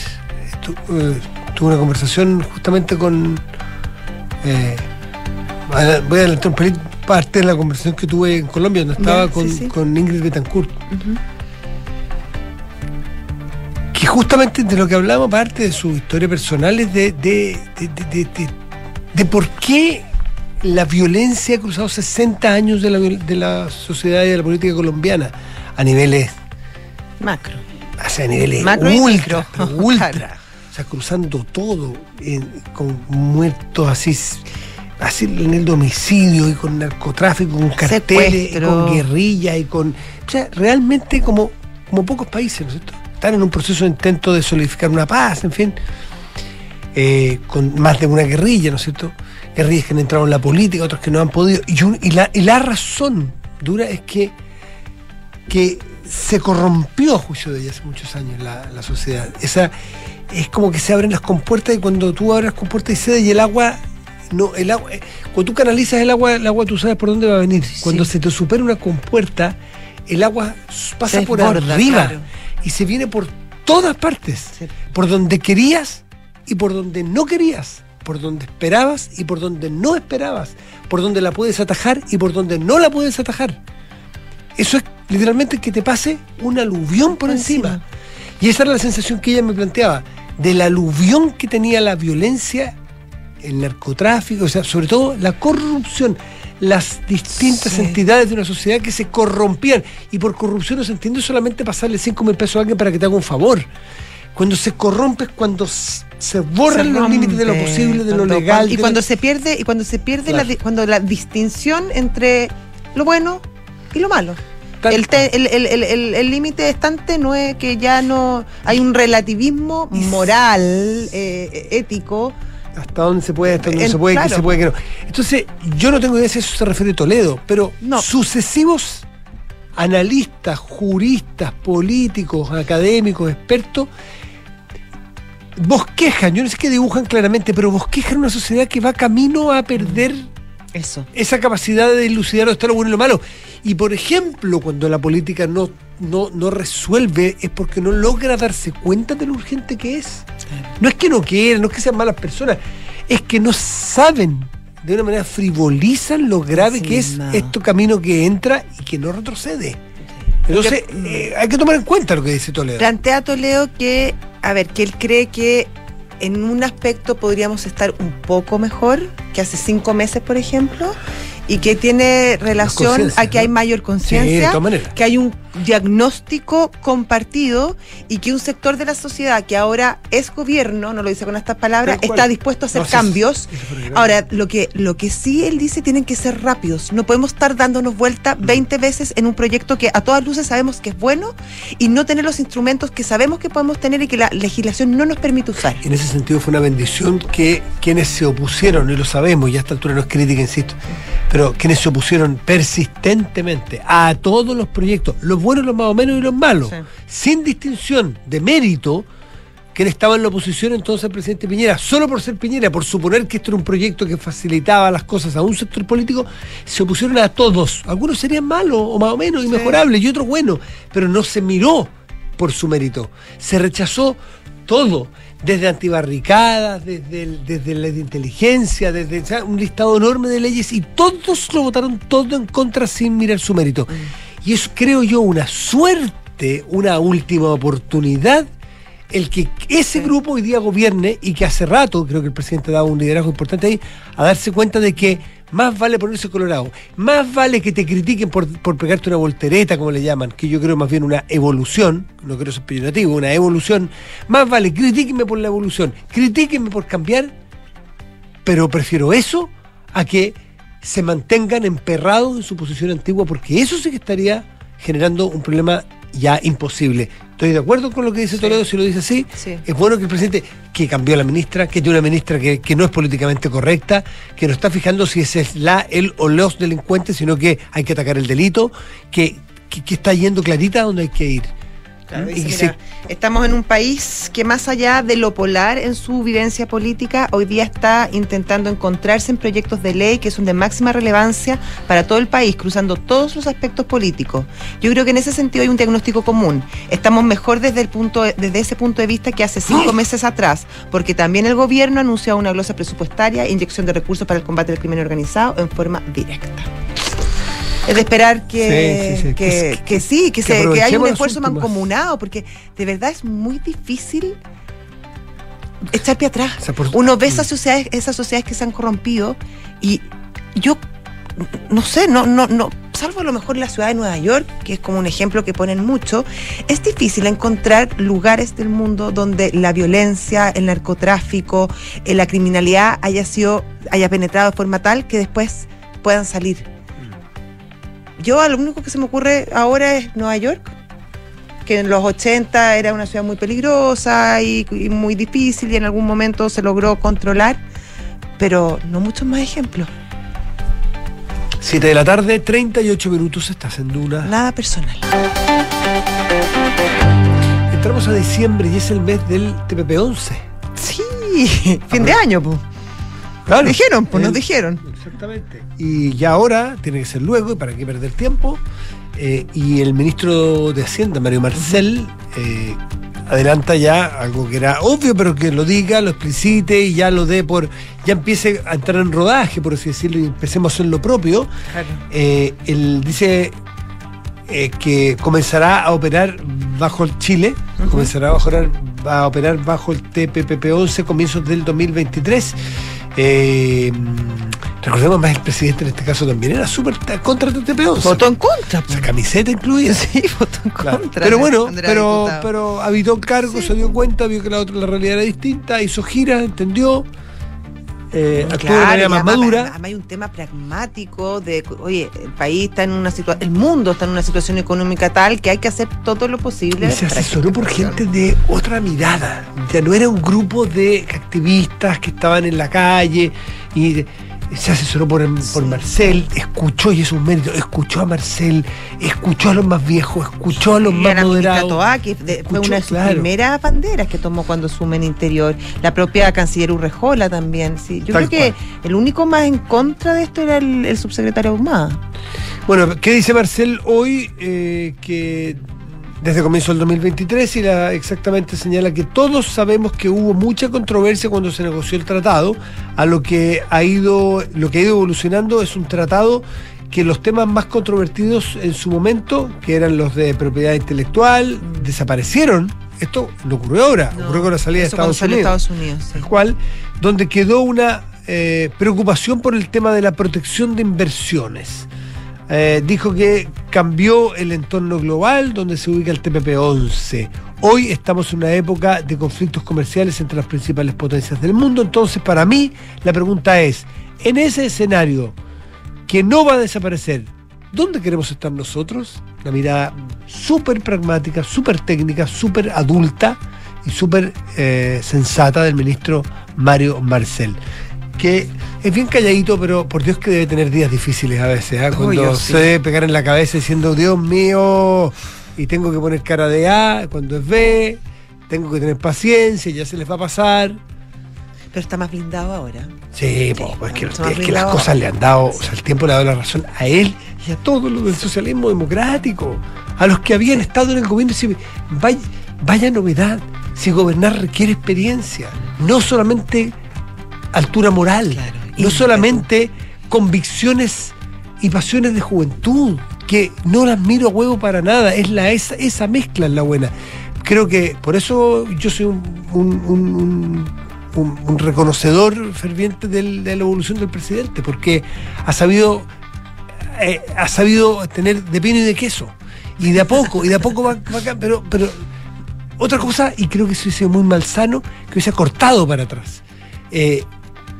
tuve una conversación justamente con... eh, Voy a adelantar un parte de la conversación que tuve en Colombia, donde estaba con, sí. con Ingrid Betancourt. Que justamente de lo que hablamos, parte de su historia personal, es de, de, de, de- por qué la violencia ha cruzado 60 años de la, de la sociedad y de la política colombiana a niveles, Macro. o sea, a niveles Macro y ultra, micro. ultra. Sea, cruzando todo, en- con muertos así, así en el domicilio y con narcotráfico, con carteles, y con guerrilla y con. O sea, realmente como, como pocos países, ¿no es cierto? Están en un proceso de intento de solidificar una paz, en fin, eh, con más de una guerrilla, ¿no es cierto? Guerrillas que han entrado en la política, otros que no han podido. Y, un- y la, y la razón dura es que, que se corrompió a juicio de ella hace muchos años la, la sociedad. Esa, es como que se abren las compuertas y cuando tú abres las compuertas y cede y el agua no el agua eh, cuando tú canalizas el agua el agua tú sabes por dónde va a venir cuando se te supera una compuerta el agua pasa por arriba claro. y se viene por todas partes Sí. por donde querías y por donde no querías por donde esperabas y por donde no esperabas por donde la puedes atajar y por donde no la puedes atajar eso es literalmente que te pase un aluvión por Por encima. encima. Y esa era la sensación que ella me planteaba, del aluvión que tenía la violencia, el narcotráfico, o sea, sobre todo la corrupción, las distintas Sí. entidades de una sociedad que se corrompían. Y por corrupción no se entiende solamente pasarle 5 mil pesos a alguien para que te haga un favor. Cuando se corrompe es cuando se borran Se los límites de lo posible, de lo legal. Y cuando se pierde, y cuando se pierde la, Claro. cuando la distinción entre lo bueno y lo malo. El te- el el- el- límite estante no es que ya no hay un relativismo moral, eh, ético, hasta dónde se puede, hasta dónde se puede, qué claro. se puede, qué no. Entonces, yo no tengo idea si eso se refiere a Toledo, pero No. sucesivos analistas, juristas, políticos, académicos, expertos, bosquejan, yo no sé qué dibujan claramente, pero bosquejan una sociedad que va camino a perder Eso. esa capacidad de dilucidar lo está lo bueno y lo malo. Y por ejemplo, cuando la política no, no, no resuelve, es porque no logra darse cuenta de lo urgente que es. No es que no quieran, no es que sean malas personas, es que no saben, de una manera frivolizan lo grave que es Encima. este camino que entra y que no retrocede. Entonces, eh, hay que tomar en cuenta lo que dice Toledo. Plantea Toledo que, a ver, que él cree que en un aspecto podríamos estar un poco mejor que hace cinco meses, por ejemplo, y que tiene relación a que hay mayor conciencia, que hay un diagnóstico compartido y que un sector de la sociedad que ahora es gobierno, no lo dice con estas palabras, está dispuesto a hacer No, cambios. Ahora, lo que, lo que sí él dice tienen que ser rápidos. No podemos estar dándonos vuelta Mm. 20 veces en un proyecto que a todas luces sabemos que es bueno y no tener los instrumentos que sabemos que podemos tener y que la legislación no nos permite usar. En ese sentido fue una bendición que quienes se opusieron, y lo sabemos, y a esta altura no es crítica, insisto, pero quienes se opusieron persistentemente a todos los proyectos, los buenos, los más o menos y los malos, Sí. sin distinción de mérito, que él estaba en la oposición entonces al presidente Piñera, solo por ser Piñera, por suponer que esto era un proyecto que facilitaba las cosas a un sector político, se opusieron a todos. Algunos serían malos o más o menos y mejorables y otros buenos, pero no se miró por su mérito. Se rechazó todo, desde antibarricadas, desde, el- desde la de inteligencia, desde o sea, un listado enorme de leyes y todos lo votaron todo en contra sin mirar su mérito. Y es, creo yo, una suerte, una última oportunidad el que ese grupo hoy día gobierne y que hace rato, creo que el presidente ha dado un liderazgo importante ahí, a darse cuenta de que más vale ponerse colorado, más vale que te critiquen por, por pegarte una voltereta, como le llaman, que yo creo más bien una evolución, no quiero ser peyorativo, una evolución, más vale critíquenme por la evolución, critíquenme por cambiar, pero prefiero eso a que se mantengan emperrados en su posición antigua, porque eso sí que estaría generando un problema ya imposible. Estoy de acuerdo con lo que dice Toledo, si lo dice así. Sí. Es bueno que el presidente, que cambió la ministra, que tiene una ministra que, que no es políticamente correcta, que no está fijando si ese es la, el o los delincuentes, sino que hay que atacar el delito, que, que, que está yendo clarita a donde hay que ir. Claro, dice, estamos en un país que más allá de lo polar en su vivencia política, hoy día está intentando encontrarse en proyectos de ley que son de máxima relevancia para todo el país, cruzando todos los aspectos políticos. Yo creo que en ese sentido hay un diagnóstico común. Estamos mejor desde el punto, desde ese punto de vista que hace cinco meses atrás, porque también el gobierno anunció una glosa presupuestaria, inyección de recursos para el combate del crimen organizado en forma directa. Es de esperar que Sí, sí, sí. que, sí, que, se, que haya un esfuerzo mancomunado, porque de verdad es muy difícil echar pie atrás. O sea, por- Uno ve esas sociedades, esas sociedades que se han corrompido y yo no sé, no, no, no, salvo a lo mejor la ciudad de Nueva York, que es como un ejemplo que ponen mucho, es difícil encontrar lugares del mundo donde la violencia, el narcotráfico, eh, la criminalidad haya sido, haya penetrado de forma tal que después puedan salir. Yo lo único que se me ocurre ahora es Nueva York, que en los 80 era una ciudad muy peligrosa y, y muy difícil y en algún momento se logró controlar, pero no muchos más ejemplos. 7 de la tarde, 38 minutos, estás en Duna. Nada personal. Entramos a diciembre y es el mes del TPP-11. Sí, fin de año, pues. Claro. Dijeron, pues nos El- dijeron. Exactamente. Y ya ahora, tiene que ser luego, y para qué perder tiempo. eh, y el ministro de Hacienda, Mario Marcel, eh, adelanta ya algo que era obvio, pero que lo diga, lo explicite y ya lo dé por. ya empiece a entrar en rodaje, por así decirlo, y empecemos a hacer lo propio. Eh, él dice eh, que comenzará a operar bajo el Chile, comenzará a operar, a operar bajo el TPP-11 comienzos del 2023. Eh, recordemos más, el presidente en este caso también era súper contra el TPP-11. Votó en contra, O sea, camiseta incluida. Sí, votó en Claro. contra. Pero bueno, pero, diputado. pero habitó el cargo, se dio cuenta, vio que la otra la realidad era distinta, hizo gira, entendió eh, actuó de manera más madura. Además hay un tema pragmático de, oye, el país está en una situación, el mundo está en una situación económica tal que hay que hacer todo lo posible. Y se asesoró por gente de otra mirada. Ya no era un grupo de activistas que estaban en la calle y se asesoró por, por Marcel, escuchó, y es un mérito, escuchó a Marcel, escuchó a los más viejos, escuchó a los más moderados. De- fue una de sus claro. primeras banderas que tomó cuando asume en Interior. La propia canciller Urrejola también. Sí. Yo Tal creo que cual. el único más en contra de esto era el, el subsecretario Ahumada. Bueno, ¿qué dice Marcel hoy? Eh, que desde comienzo del 2023 y la exactamente señala que todos sabemos que hubo mucha controversia cuando se negoció el tratado, a lo que ha ido, lo que ha ido evolucionando es un tratado que los temas más controvertidos en su momento, que eran los de propiedad intelectual, desaparecieron. Esto no ocurrió ahora, ocurrió con la salida de Estados Unidos Estados Unidos. sí. tal cual, donde quedó una eh, preocupación por el tema de la protección de inversiones. Eh, dijo que cambió el entorno global donde se ubica el TPP-11. Hoy estamos en una época de conflictos comerciales entre las principales potencias del mundo, entonces para mí la pregunta es, en ese escenario que no va a desaparecer, ¿dónde queremos estar nosotros? Una mirada súper pragmática, súper técnica, súper adulta y súper eh, sensata del ministro Mario Marcel. Que es bien calladito, pero por Dios que debe tener días difíciles a veces, ¿ah? cuando Uy, oh, sí. se debe pegar en la cabeza diciendo, Dios mío, y tengo que poner cara de A cuando es B, tengo que tener paciencia, ya se les va a pasar. Pero está más blindado ahora. Sí, Sí, po, pues que, es que las cosas le han dado, o sea, el tiempo le ha dado la razón a él y a todos los del socialismo democrático, a los que habían estado en el gobierno. si- vaya, vaya novedad, si gobernar requiere experiencia, no solamente altura moral, Claro, no solamente convicciones y pasiones de juventud, que no las miro a huevo para nada, es la, esa, esa mezcla es la buena. Creo que por eso yo soy un, un- un- un- un- un reconocedor ferviente del- de la evolución del presidente, porque ha sabido, eh, ha sabido tener de pino y de queso. Y de a poco, y de a poco va, pero, pero otra cosa, y creo que eso hubiese sido muy malsano, que hubiese cortado para atrás. Eh,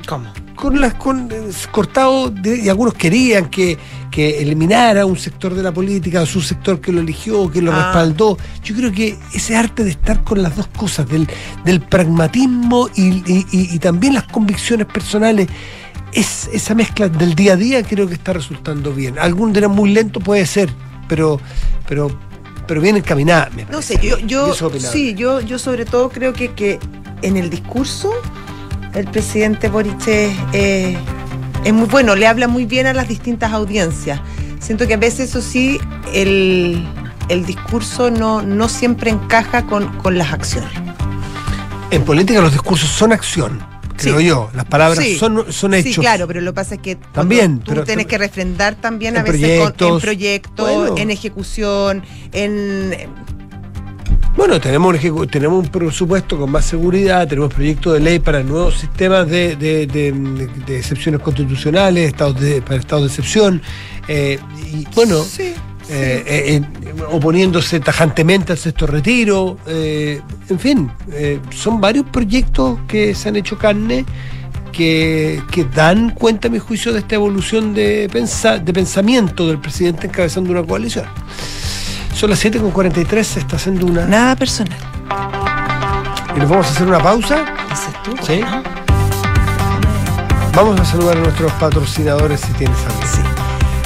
¿Cómo? con las con eh, cortado de- y algunos querían que, que eliminara un sector de la política, su sector que lo eligió, que lo Ah. respaldó. Yo creo que ese arte de estar con las dos cosas, del, del pragmatismo y, y- y- y también las convicciones personales, es, esa mezcla del día a día creo que está resultando bien. Algún dirán muy lento, puede ser, pero, pero, pero bien encaminada. me No sé, yo, yo sí, yo, yo sobre todo creo que, que en el discurso el presidente Boric es, eh, es muy bueno, le habla muy bien a las distintas audiencias. Siento que a veces eso sí, el, el discurso no, no siempre encaja con, con las acciones. En política los discursos son acción, creo Sí. yo. Las palabras Sí. son, son hechos. Sí, claro, pero lo que pasa es que También, tú pero- tienes que refrendar también a veces con- en proyectos. proyectos, Bueno. en ejecución, en Bueno, tenemos un, tenemos un presupuesto con más seguridad, tenemos proyectos de ley para nuevos sistemas de, de- de- de excepciones constitucionales, estados de, para estados de excepción. eh, y bueno, Sí, eh, eh, eh, oponiéndose tajantemente al sexto retiro. en fin, son varios proyectos que se han hecho carne. Que, que dan cuenta, a mi juicio, de esta evolución de, pensa- de pensamiento del presidente encabezando una coalición. Son las 7.43, se está haciendo una. nada personal. Y nos vamos a hacer una pausa. Dices tú. Sí. ¿no? Vamos a saludar a nuestros patrocinadores si tienes algo. Sí.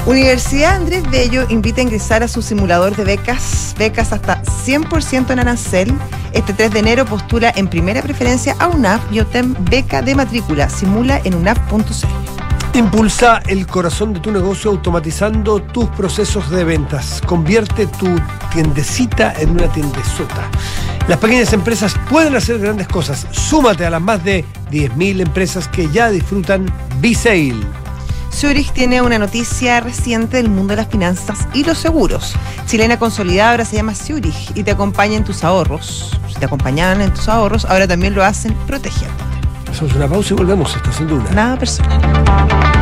Universidad Andrés Bello invita a ingresar a su simulador de becas, becas hasta 100% en arancel. Este 3 de enero postula en primera preferencia a UNAP y obtén beca de matrícula. Simula en unap.cl. Impulsa el corazón de tu negocio automatizando tus procesos de ventas. Convierte tu tiendecita en una tiendezota. Las pequeñas empresas pueden hacer grandes cosas. Súmate a las más de 10.000 empresas que ya disfrutan B-Sale. Zurich tiene una noticia reciente del mundo de las finanzas y los seguros. Chilena consolidada ahora se llama Zurich y te acompaña en tus ahorros. Si te acompañaban en tus ahorros, ahora también lo hacen protegiendo. Hacemos una pausa y volvemos. Está haciendo una. Nada personal.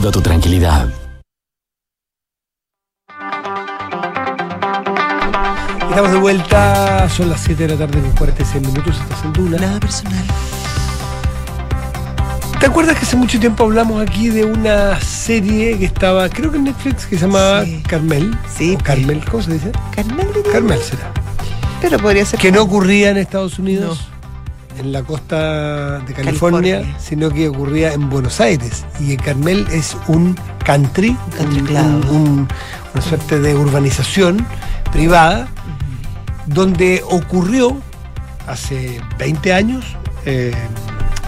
tu tranquilidad. Estamos de vuelta, son las 7 de la tarde con 46 minutos, estás en Duna. Nada personal. ¿Te acuerdas que hace mucho tiempo hablamos aquí de una serie que estaba, creo que en Netflix, que se llamaba Sí. Carmel? Sí. O Carmel, ¿cómo se dice? Carmel. Carmel será. Pero podría ser. Que no ocurría en Estados Unidos, en la costa de California, California. sino que ocurría en Buenos Aires. Y Carmel es un country, country un- club. un- un- una suerte de urbanización privada, donde ocurrió hace 20 años, eh,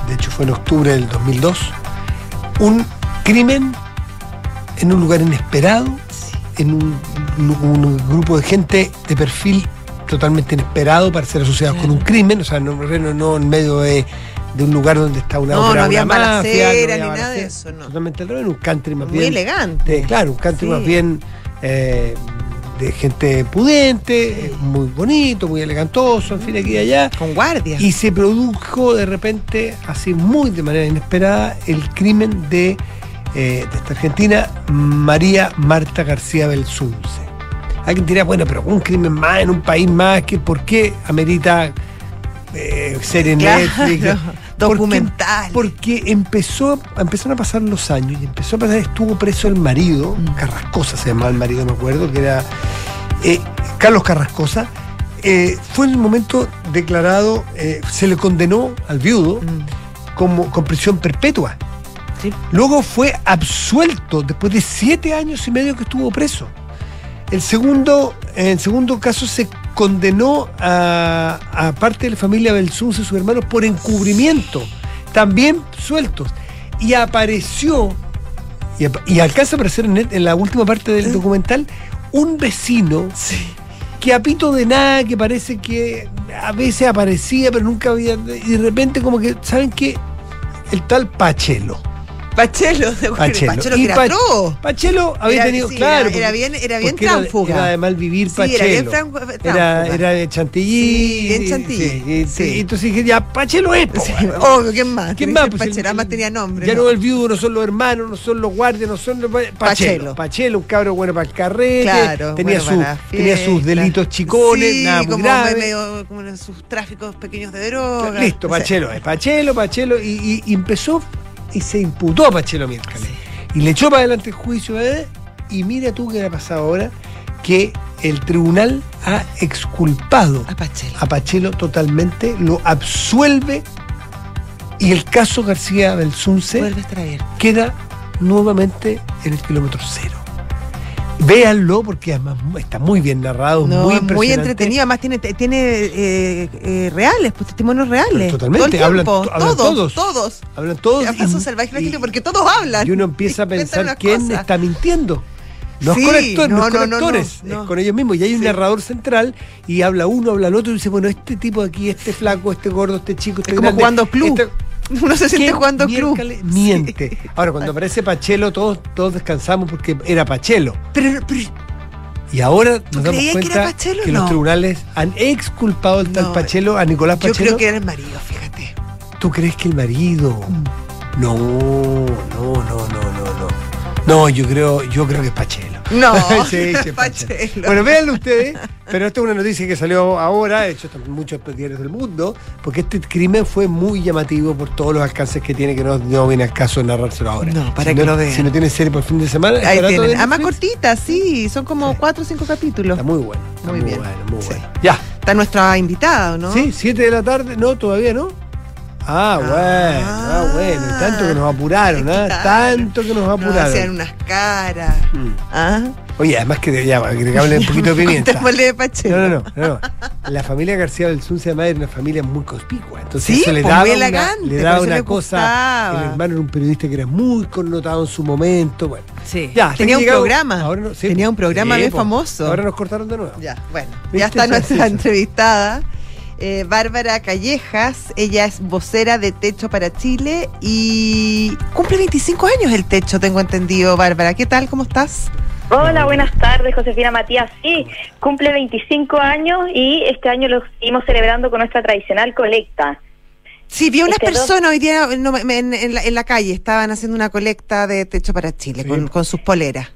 de hecho fue en octubre del 2002, un crimen en un lugar inesperado, en un- un grupo de gente de perfil totalmente inesperado para ser asociados con un crimen, o sea, no, no- no en medio de, de un lugar donde está una No, no había una mafia, balacera había ni nada de eso, no. Totalmente al revés, un country más Muy bien. elegante. de- claro, un country Sí. más bien eh, de gente pudente, eh, muy bonito, muy elegantoso, en fin, aquí y allá. Con guardia. Y se produjo de repente, así muy de manera inesperada, el crimen de, eh, de esta argentina, María Marta García Belsunce. Alguien dirá, bueno, pero un crimen más en un país más, que ¿por qué amerita eh, ser en documentales. Porque empezó, empezaron a pasar los años y empezó a pasar, estuvo preso el marido, Mm. Carrascosa se llamaba el marido, me acuerdo, que era eh, Carlos Carrascosa. eh, fue en el momento declarado, eh, se le condenó al viudo como con prisión perpetua. Mm. Sí. Luego fue absuelto después de siete años y medio que estuvo preso. El segundo, en el segundo caso se condenó a, a parte de la familia Belsunce y sus hermanos por encubrimiento, también sueltos. Y apareció, y, y alcanza a aparecer en, la última parte del documental, un vecino que a pito de nada, que parece que a veces aparecía, pero nunca había. Y de repente, como que, ¿saben qué? El tal Pachelo. Pachelo, de Pachelo. Pachelo, que era Pa-. Pachelo había Era- tenido, sí, claro. era- era bien- era bien tránfuga. Era, de mal vivir Sí, Pachelo. era bien tránfuga. era de Chantilly. Sí, bien Chantilly. sí, Sí. entonces dije, ya, Pachelo es. Sí, obvio, ¿quién más? ¿Quién más? Pues Pachelo, además tenía nombre. Ya ¿no? no el viudo, no son los hermanos, no son los guardias, no son los. Pachelo. Pachelo. Un cabro bueno para el carrete. Claro, tenía, bueno su- tenía sus delitos chicones, Sí, nada muy como grave. medio como en sus tráficos pequeños de droga. Listo. Pachelo, es Pachelo, Pachelo, y empezó y se imputó a Pachelo miércoles. Y le echó para adelante el juicio, ¿eh? y mira tú qué ha pasado ahora, que el tribunal ha exculpado A Pachelo. a Pachelo totalmente, lo absuelve y el caso García estar abierto. queda nuevamente en el kilómetro cero. Véanlo porque además está muy bien narrado, No, muy muy, impresionante. entretenido, además tiene, tiene eh, eh, reales, pues testimonios reales. Totalmente, Todo hablan todos, todos. todos. Hablan todos. Y- salvaje y- porque todos hablan. Y uno empieza a pensar quién cosas. está mintiendo. No Sí, es con actores, no, no, es con no, no, con ellos mismos. Y hay un Sí. narrador central y habla uno, habla el otro y dice, bueno, este tipo de aquí, este flaco, este gordo, este chico, este Es como grande, jugando club. este- Uno se siente ¿Qué jugando club. Miente. Ahora, cuando aparece Pachelo, todos, todos descansamos porque era Pachelo. Pero, pero Y ahora nos damos que cuenta que los tribunales han exculpado al tal No, Pachelo, a Nicolás yo Pachelo. creo que era el marido, fíjate. ¿Tú crees que el marido? No, no, no, no, no, no. No, yo creo, yo creo que es Pachelo. No, sí, sí, Pachelo. Pachelo. Bueno, véanlo ustedes, pero esta es una noticia que salió ahora, de hecho están muchos diarios del mundo, porque este crimen fue muy llamativo por todos los alcances que tiene, que no, no viene al caso de narrárselo ahora. No, para Si que no- lo vean. Si no tiene serie por fin de semana, Ahí tienen. en Además cortitas, sí, son como cuatro o cinco capítulos. Está muy bueno. está Muy muy, bien. bueno, muy Sí. bueno. Ya. Está nuestra invitada, ¿no? Sí, 7 de la tarde, no, todavía no. Ah, bueno, ah, bueno, tanto que nos apuraron, ¿ah? Claro. Tanto que nos Nos apuraron. hacían unas caras. Mm. ¿Ah? Oye, además que ya, agregarle un poquito de pimienta. De. No, no, no, no. La familia García del Sunce además era una familia muy conspicua. Entonces Sí, eso le pues, daba una, le daba una cosa. gustaba. El hermano era un periodista que era muy connotado en su momento. Bueno, Sí. ya. Tenía un programa. ahora no- sí, Tenía un programa sí, bien po. famoso. Ahora nos cortaron de nuevo. Ya, bueno. Ya está nuestra entrevistada. Eh, Bárbara Callejas, ella es vocera de Techo para Chile y cumple 25 años el Techo, tengo entendido, Bárbara. ¿Qué tal? ¿Cómo estás? Hola, buenas tardes, Josefina Matías. Sí, cumple 25 años y este año lo seguimos celebrando con nuestra tradicional colecta. Sí, vi unas Este dos- personas hoy día en, en la, en la calle, estaban haciendo una colecta de Techo para Chile con, con sus poleras.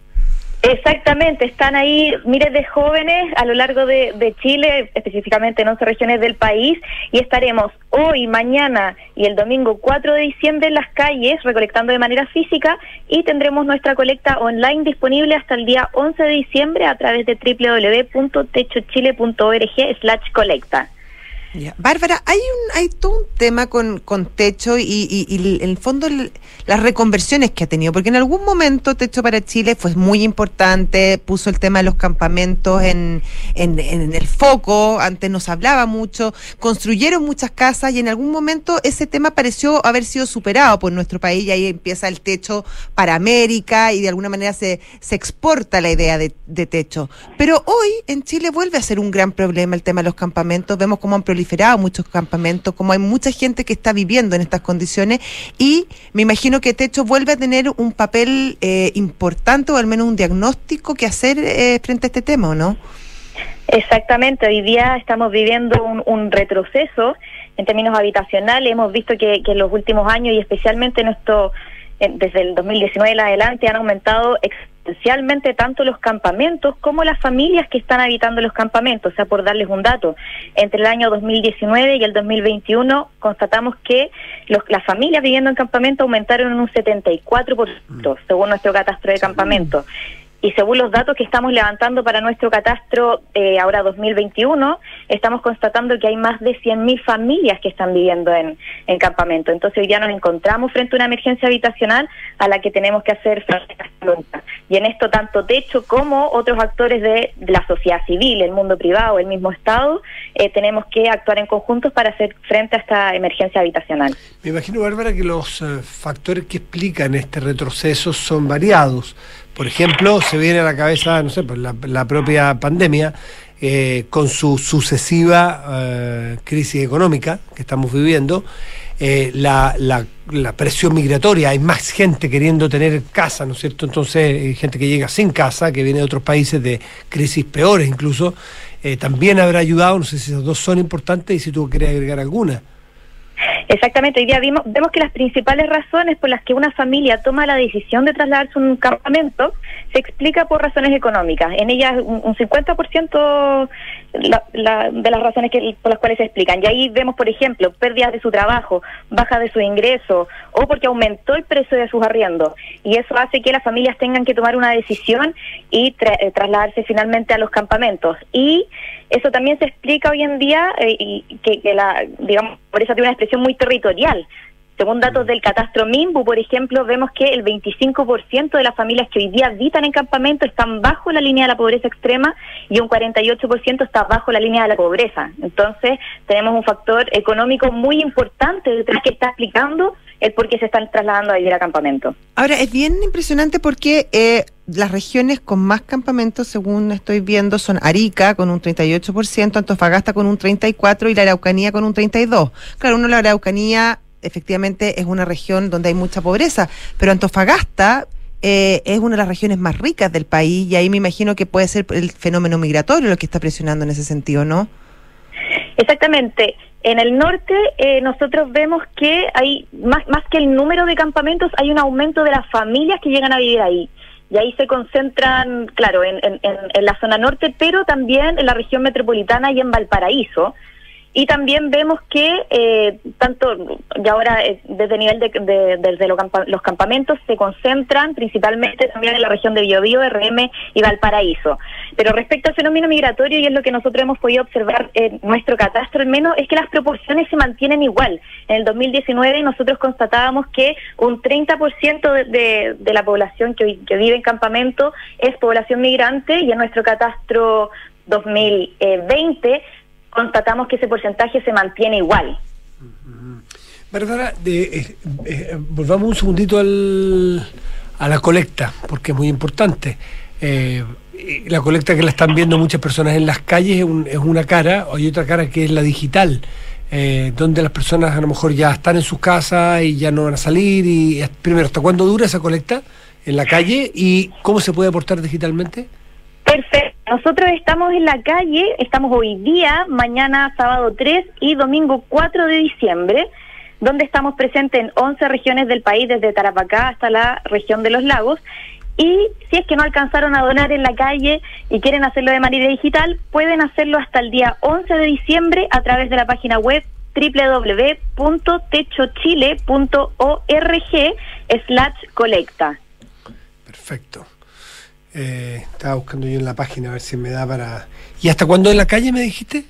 Exactamente, están ahí miles de jóvenes a lo largo de, Chile, específicamente en 11 regiones del país, y estaremos hoy, mañana y el domingo 4 de diciembre en las calles recolectando de manera física y tendremos nuestra colecta online disponible hasta el día 11 de diciembre a través de www.techochile.org slash colecta. Bárbara, hay un todo un tema con, Techo y, en el fondo las reconversiones que ha tenido, porque en algún momento Techo para Chile fue muy importante, puso el tema de los campamentos en, el foco, antes nos hablaba mucho, construyeron muchas casas y en algún momento ese tema pareció haber sido superado por nuestro país y ahí empieza el Techo para América y de alguna manera se, exporta la idea de, de Techo. Pero hoy en Chile vuelve a ser un gran problema el tema de los campamentos, vemos cómo han proliferado muchos campamentos, como hay mucha gente que está viviendo en estas condiciones y me imagino que Techo vuelve a tener un papel eh, importante o al menos un diagnóstico que hacer eh, frente a este tema, ¿o no? Exactamente, hoy día estamos viviendo un, un retroceso en términos habitacionales. Hemos visto que, que en los últimos años y especialmente en- desde el 2019 en adelante, han aumentado exponencialmente tanto los campamentos como las familias que están habitando los campamentos. O sea, por darles un dato, entre el año 2019 y el 2021 constatamos que los- las familias viviendo en campamento aumentaron en un 74%, según nuestro catastro de campamentos. Y según los datos que estamos levantando para nuestro catastro eh, ahora 2021, estamos constatando que hay más de 100.000 familias que están viviendo en, en campamento. Entonces hoy día nos encontramos frente a una emergencia habitacional a la que tenemos que hacer frente a. Y en esto tanto Techo como otros actores de, de la sociedad civil, el mundo privado, el mismo Estado, eh, tenemos que actuar en conjuntos para hacer frente a esta emergencia habitacional. Me imagino, Bárbara, que los eh, factores que explican este retroceso son variados. Por ejemplo, se viene a la cabeza, no sé, pues la, propia pandemia, eh, con su sucesiva eh, crisis económica que estamos viviendo, eh, la, presión migratoria, hay más gente queriendo tener casa, ¿no es cierto? Entonces, hay gente que llega sin casa, que viene de otros países de crisis peores incluso, eh, también habrá ayudado, no sé si esas dos son importantes y si tú quieres agregar alguna. Exactamente, hoy día vimos, vemos que las principales razones por las que una familia toma la decisión de trasladarse a un campamento se explica por razones económicas. En ellas un, un 50% la- la- de las razones que, por las cuales se explican. Y ahí vemos, por ejemplo, pérdidas de su trabajo, baja de su ingreso o porque aumentó el precio de sus arriendos. Y eso hace que las familias tengan que tomar una decisión y tra- eh, trasladarse finalmente a los campamentos. Y eso también se explica hoy en día eh, y que, digamos, por eso tiene una expresión muy territorial. Según datos del catastro MIMBU, por ejemplo, vemos que el 25% de las familias que hoy día habitan en campamento están bajo la línea de la pobreza extrema y un 48% está bajo la línea de la pobreza. Entonces, tenemos un factor económico muy importante detrás que está explicando el por qué se están trasladando a vivir a campamento. Ahora, es bien impresionante porque eh, las regiones con más campamentos, según estoy viendo, son Arica con un 38%, Antofagasta con un 34% y la Araucanía con un 32%. Claro, uno la Araucanía efectivamente es una región donde hay mucha pobreza, pero Antofagasta eh, es una de las regiones más ricas del país y ahí me imagino que puede ser el fenómeno migratorio lo que está presionando en ese sentido, ¿no? Exactamente. En el norte eh, nosotros vemos que hay, más, más que el número de campamentos, hay un aumento de las familias que llegan a vivir ahí. Y ahí se concentran, claro, en, en- en- la zona norte, pero también en la región metropolitana y en Valparaíso. Y también vemos que eh, tanto, y ahora eh, desde el nivel de, de- desde campa- los campamentos se concentran principalmente también en la región de Biobío, RM y Valparaíso. Pero respecto al fenómeno migratorio, y es lo que nosotros hemos podido observar en nuestro catastro al menos, es que las proporciones se mantienen igual. En el 2019 nosotros constatábamos que un 30% de, de, de la población que vive en campamento es población migrante y en nuestro catastro 2020 constatamos que ese porcentaje se mantiene igual. Bárbara, eh, eh, volvamos un segundito al, a la colecta, porque es muy importante. Eh, la colecta que la están viendo muchas personas en las calles es, un- es una cara, hay otra cara que es la digital, donde las personas a lo mejor ya están en sus casas y ya no van a salir. y Primero, ¿hasta cuándo dura esa colecta en la calle y cómo se puede aportar digitalmente? Perfecto. Nosotros estamos en la calle, estamos hoy día, mañana sábado 3 y domingo 4 de diciembre, donde estamos presentes en 11 regiones del país, desde Tarapacá hasta la región de los lagos. Y si es que no alcanzaron a donar en la calle y quieren hacerlo de manera digital, pueden hacerlo hasta el día 11 de diciembre a través de la página web www.techochile.org slash colecta. Perfecto. Eh, estaba buscando yo en la página a ver si me da para... ¿Y hasta cuándo en la calle me dijiste?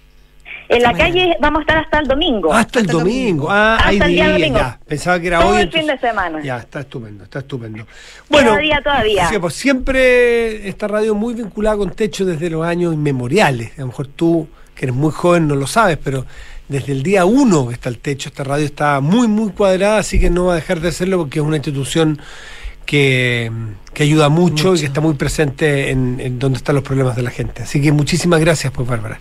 En la calle vamos a estar hasta el domingo. Hasta el domingo. Ah, hay hasta el día días, domingo. ya. Pensaba que era Todo hoy. el fin de semana. Ya, está estupendo, está estupendo. Día todavía. sí, pues siempre esta radio muy vinculada con techo desde los años inmemoriales. A lo mejor tú, que eres muy joven, no lo sabes, pero desde el día uno está el techo. Esta radio está muy, muy cuadrada, así que no va a dejar de hacerlo porque es una institución que, que ayuda mucho, y que está muy presente en, en donde están los problemas de la gente. Así que muchísimas gracias, pues, Bárbara.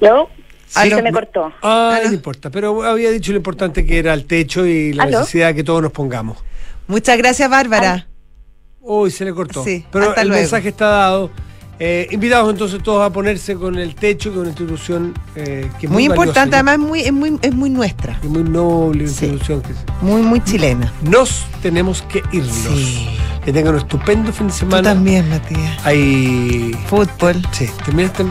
¿Yo? Sí. se me cortó. Ah, no importa, pero había dicho lo importante que era el techo y la ¿Aló? necesidad de que todos nos pongamos. Muchas gracias, Bárbara. Uy, se le cortó. Sí, pero hasta el luego. mensaje está dado. Eh, invitados entonces todos a ponerse con el techo, que es una institución eh, que es muy, muy, importante, valiosa, además es muy, es muy, es muy nuestra. y muy noble institución. Que es- Muy, muy chilena. Nos tenemos que irnos. Que tengan un estupendo fin de Tú semana. también, Matías. Hay fútbol. Sí, terminaste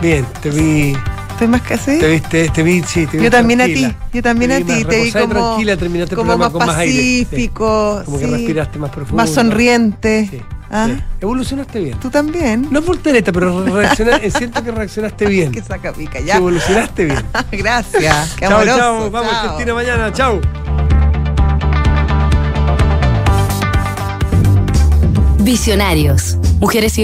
bien, te vi. ¿Estoy más que así? Te viste, te vi, sí, te vi Yo también a ti, yo también Te a ti, te vi como, tranquila, terminaste el como programa más con más aire. sí. pacífico, Como que sí, respiraste más profundo. más sonriente. ¿Ah? Sí. Evolucionaste bien. Tú también. No es voltereta, pero reacciona- siento que reaccionaste bien. Que saca pica, Que ya. evolucionaste bien. Gracias. Qué chao, amoroso. chao. Vamos, Chao. Argentina, mañana. Chao. Visionarios. Mujeres y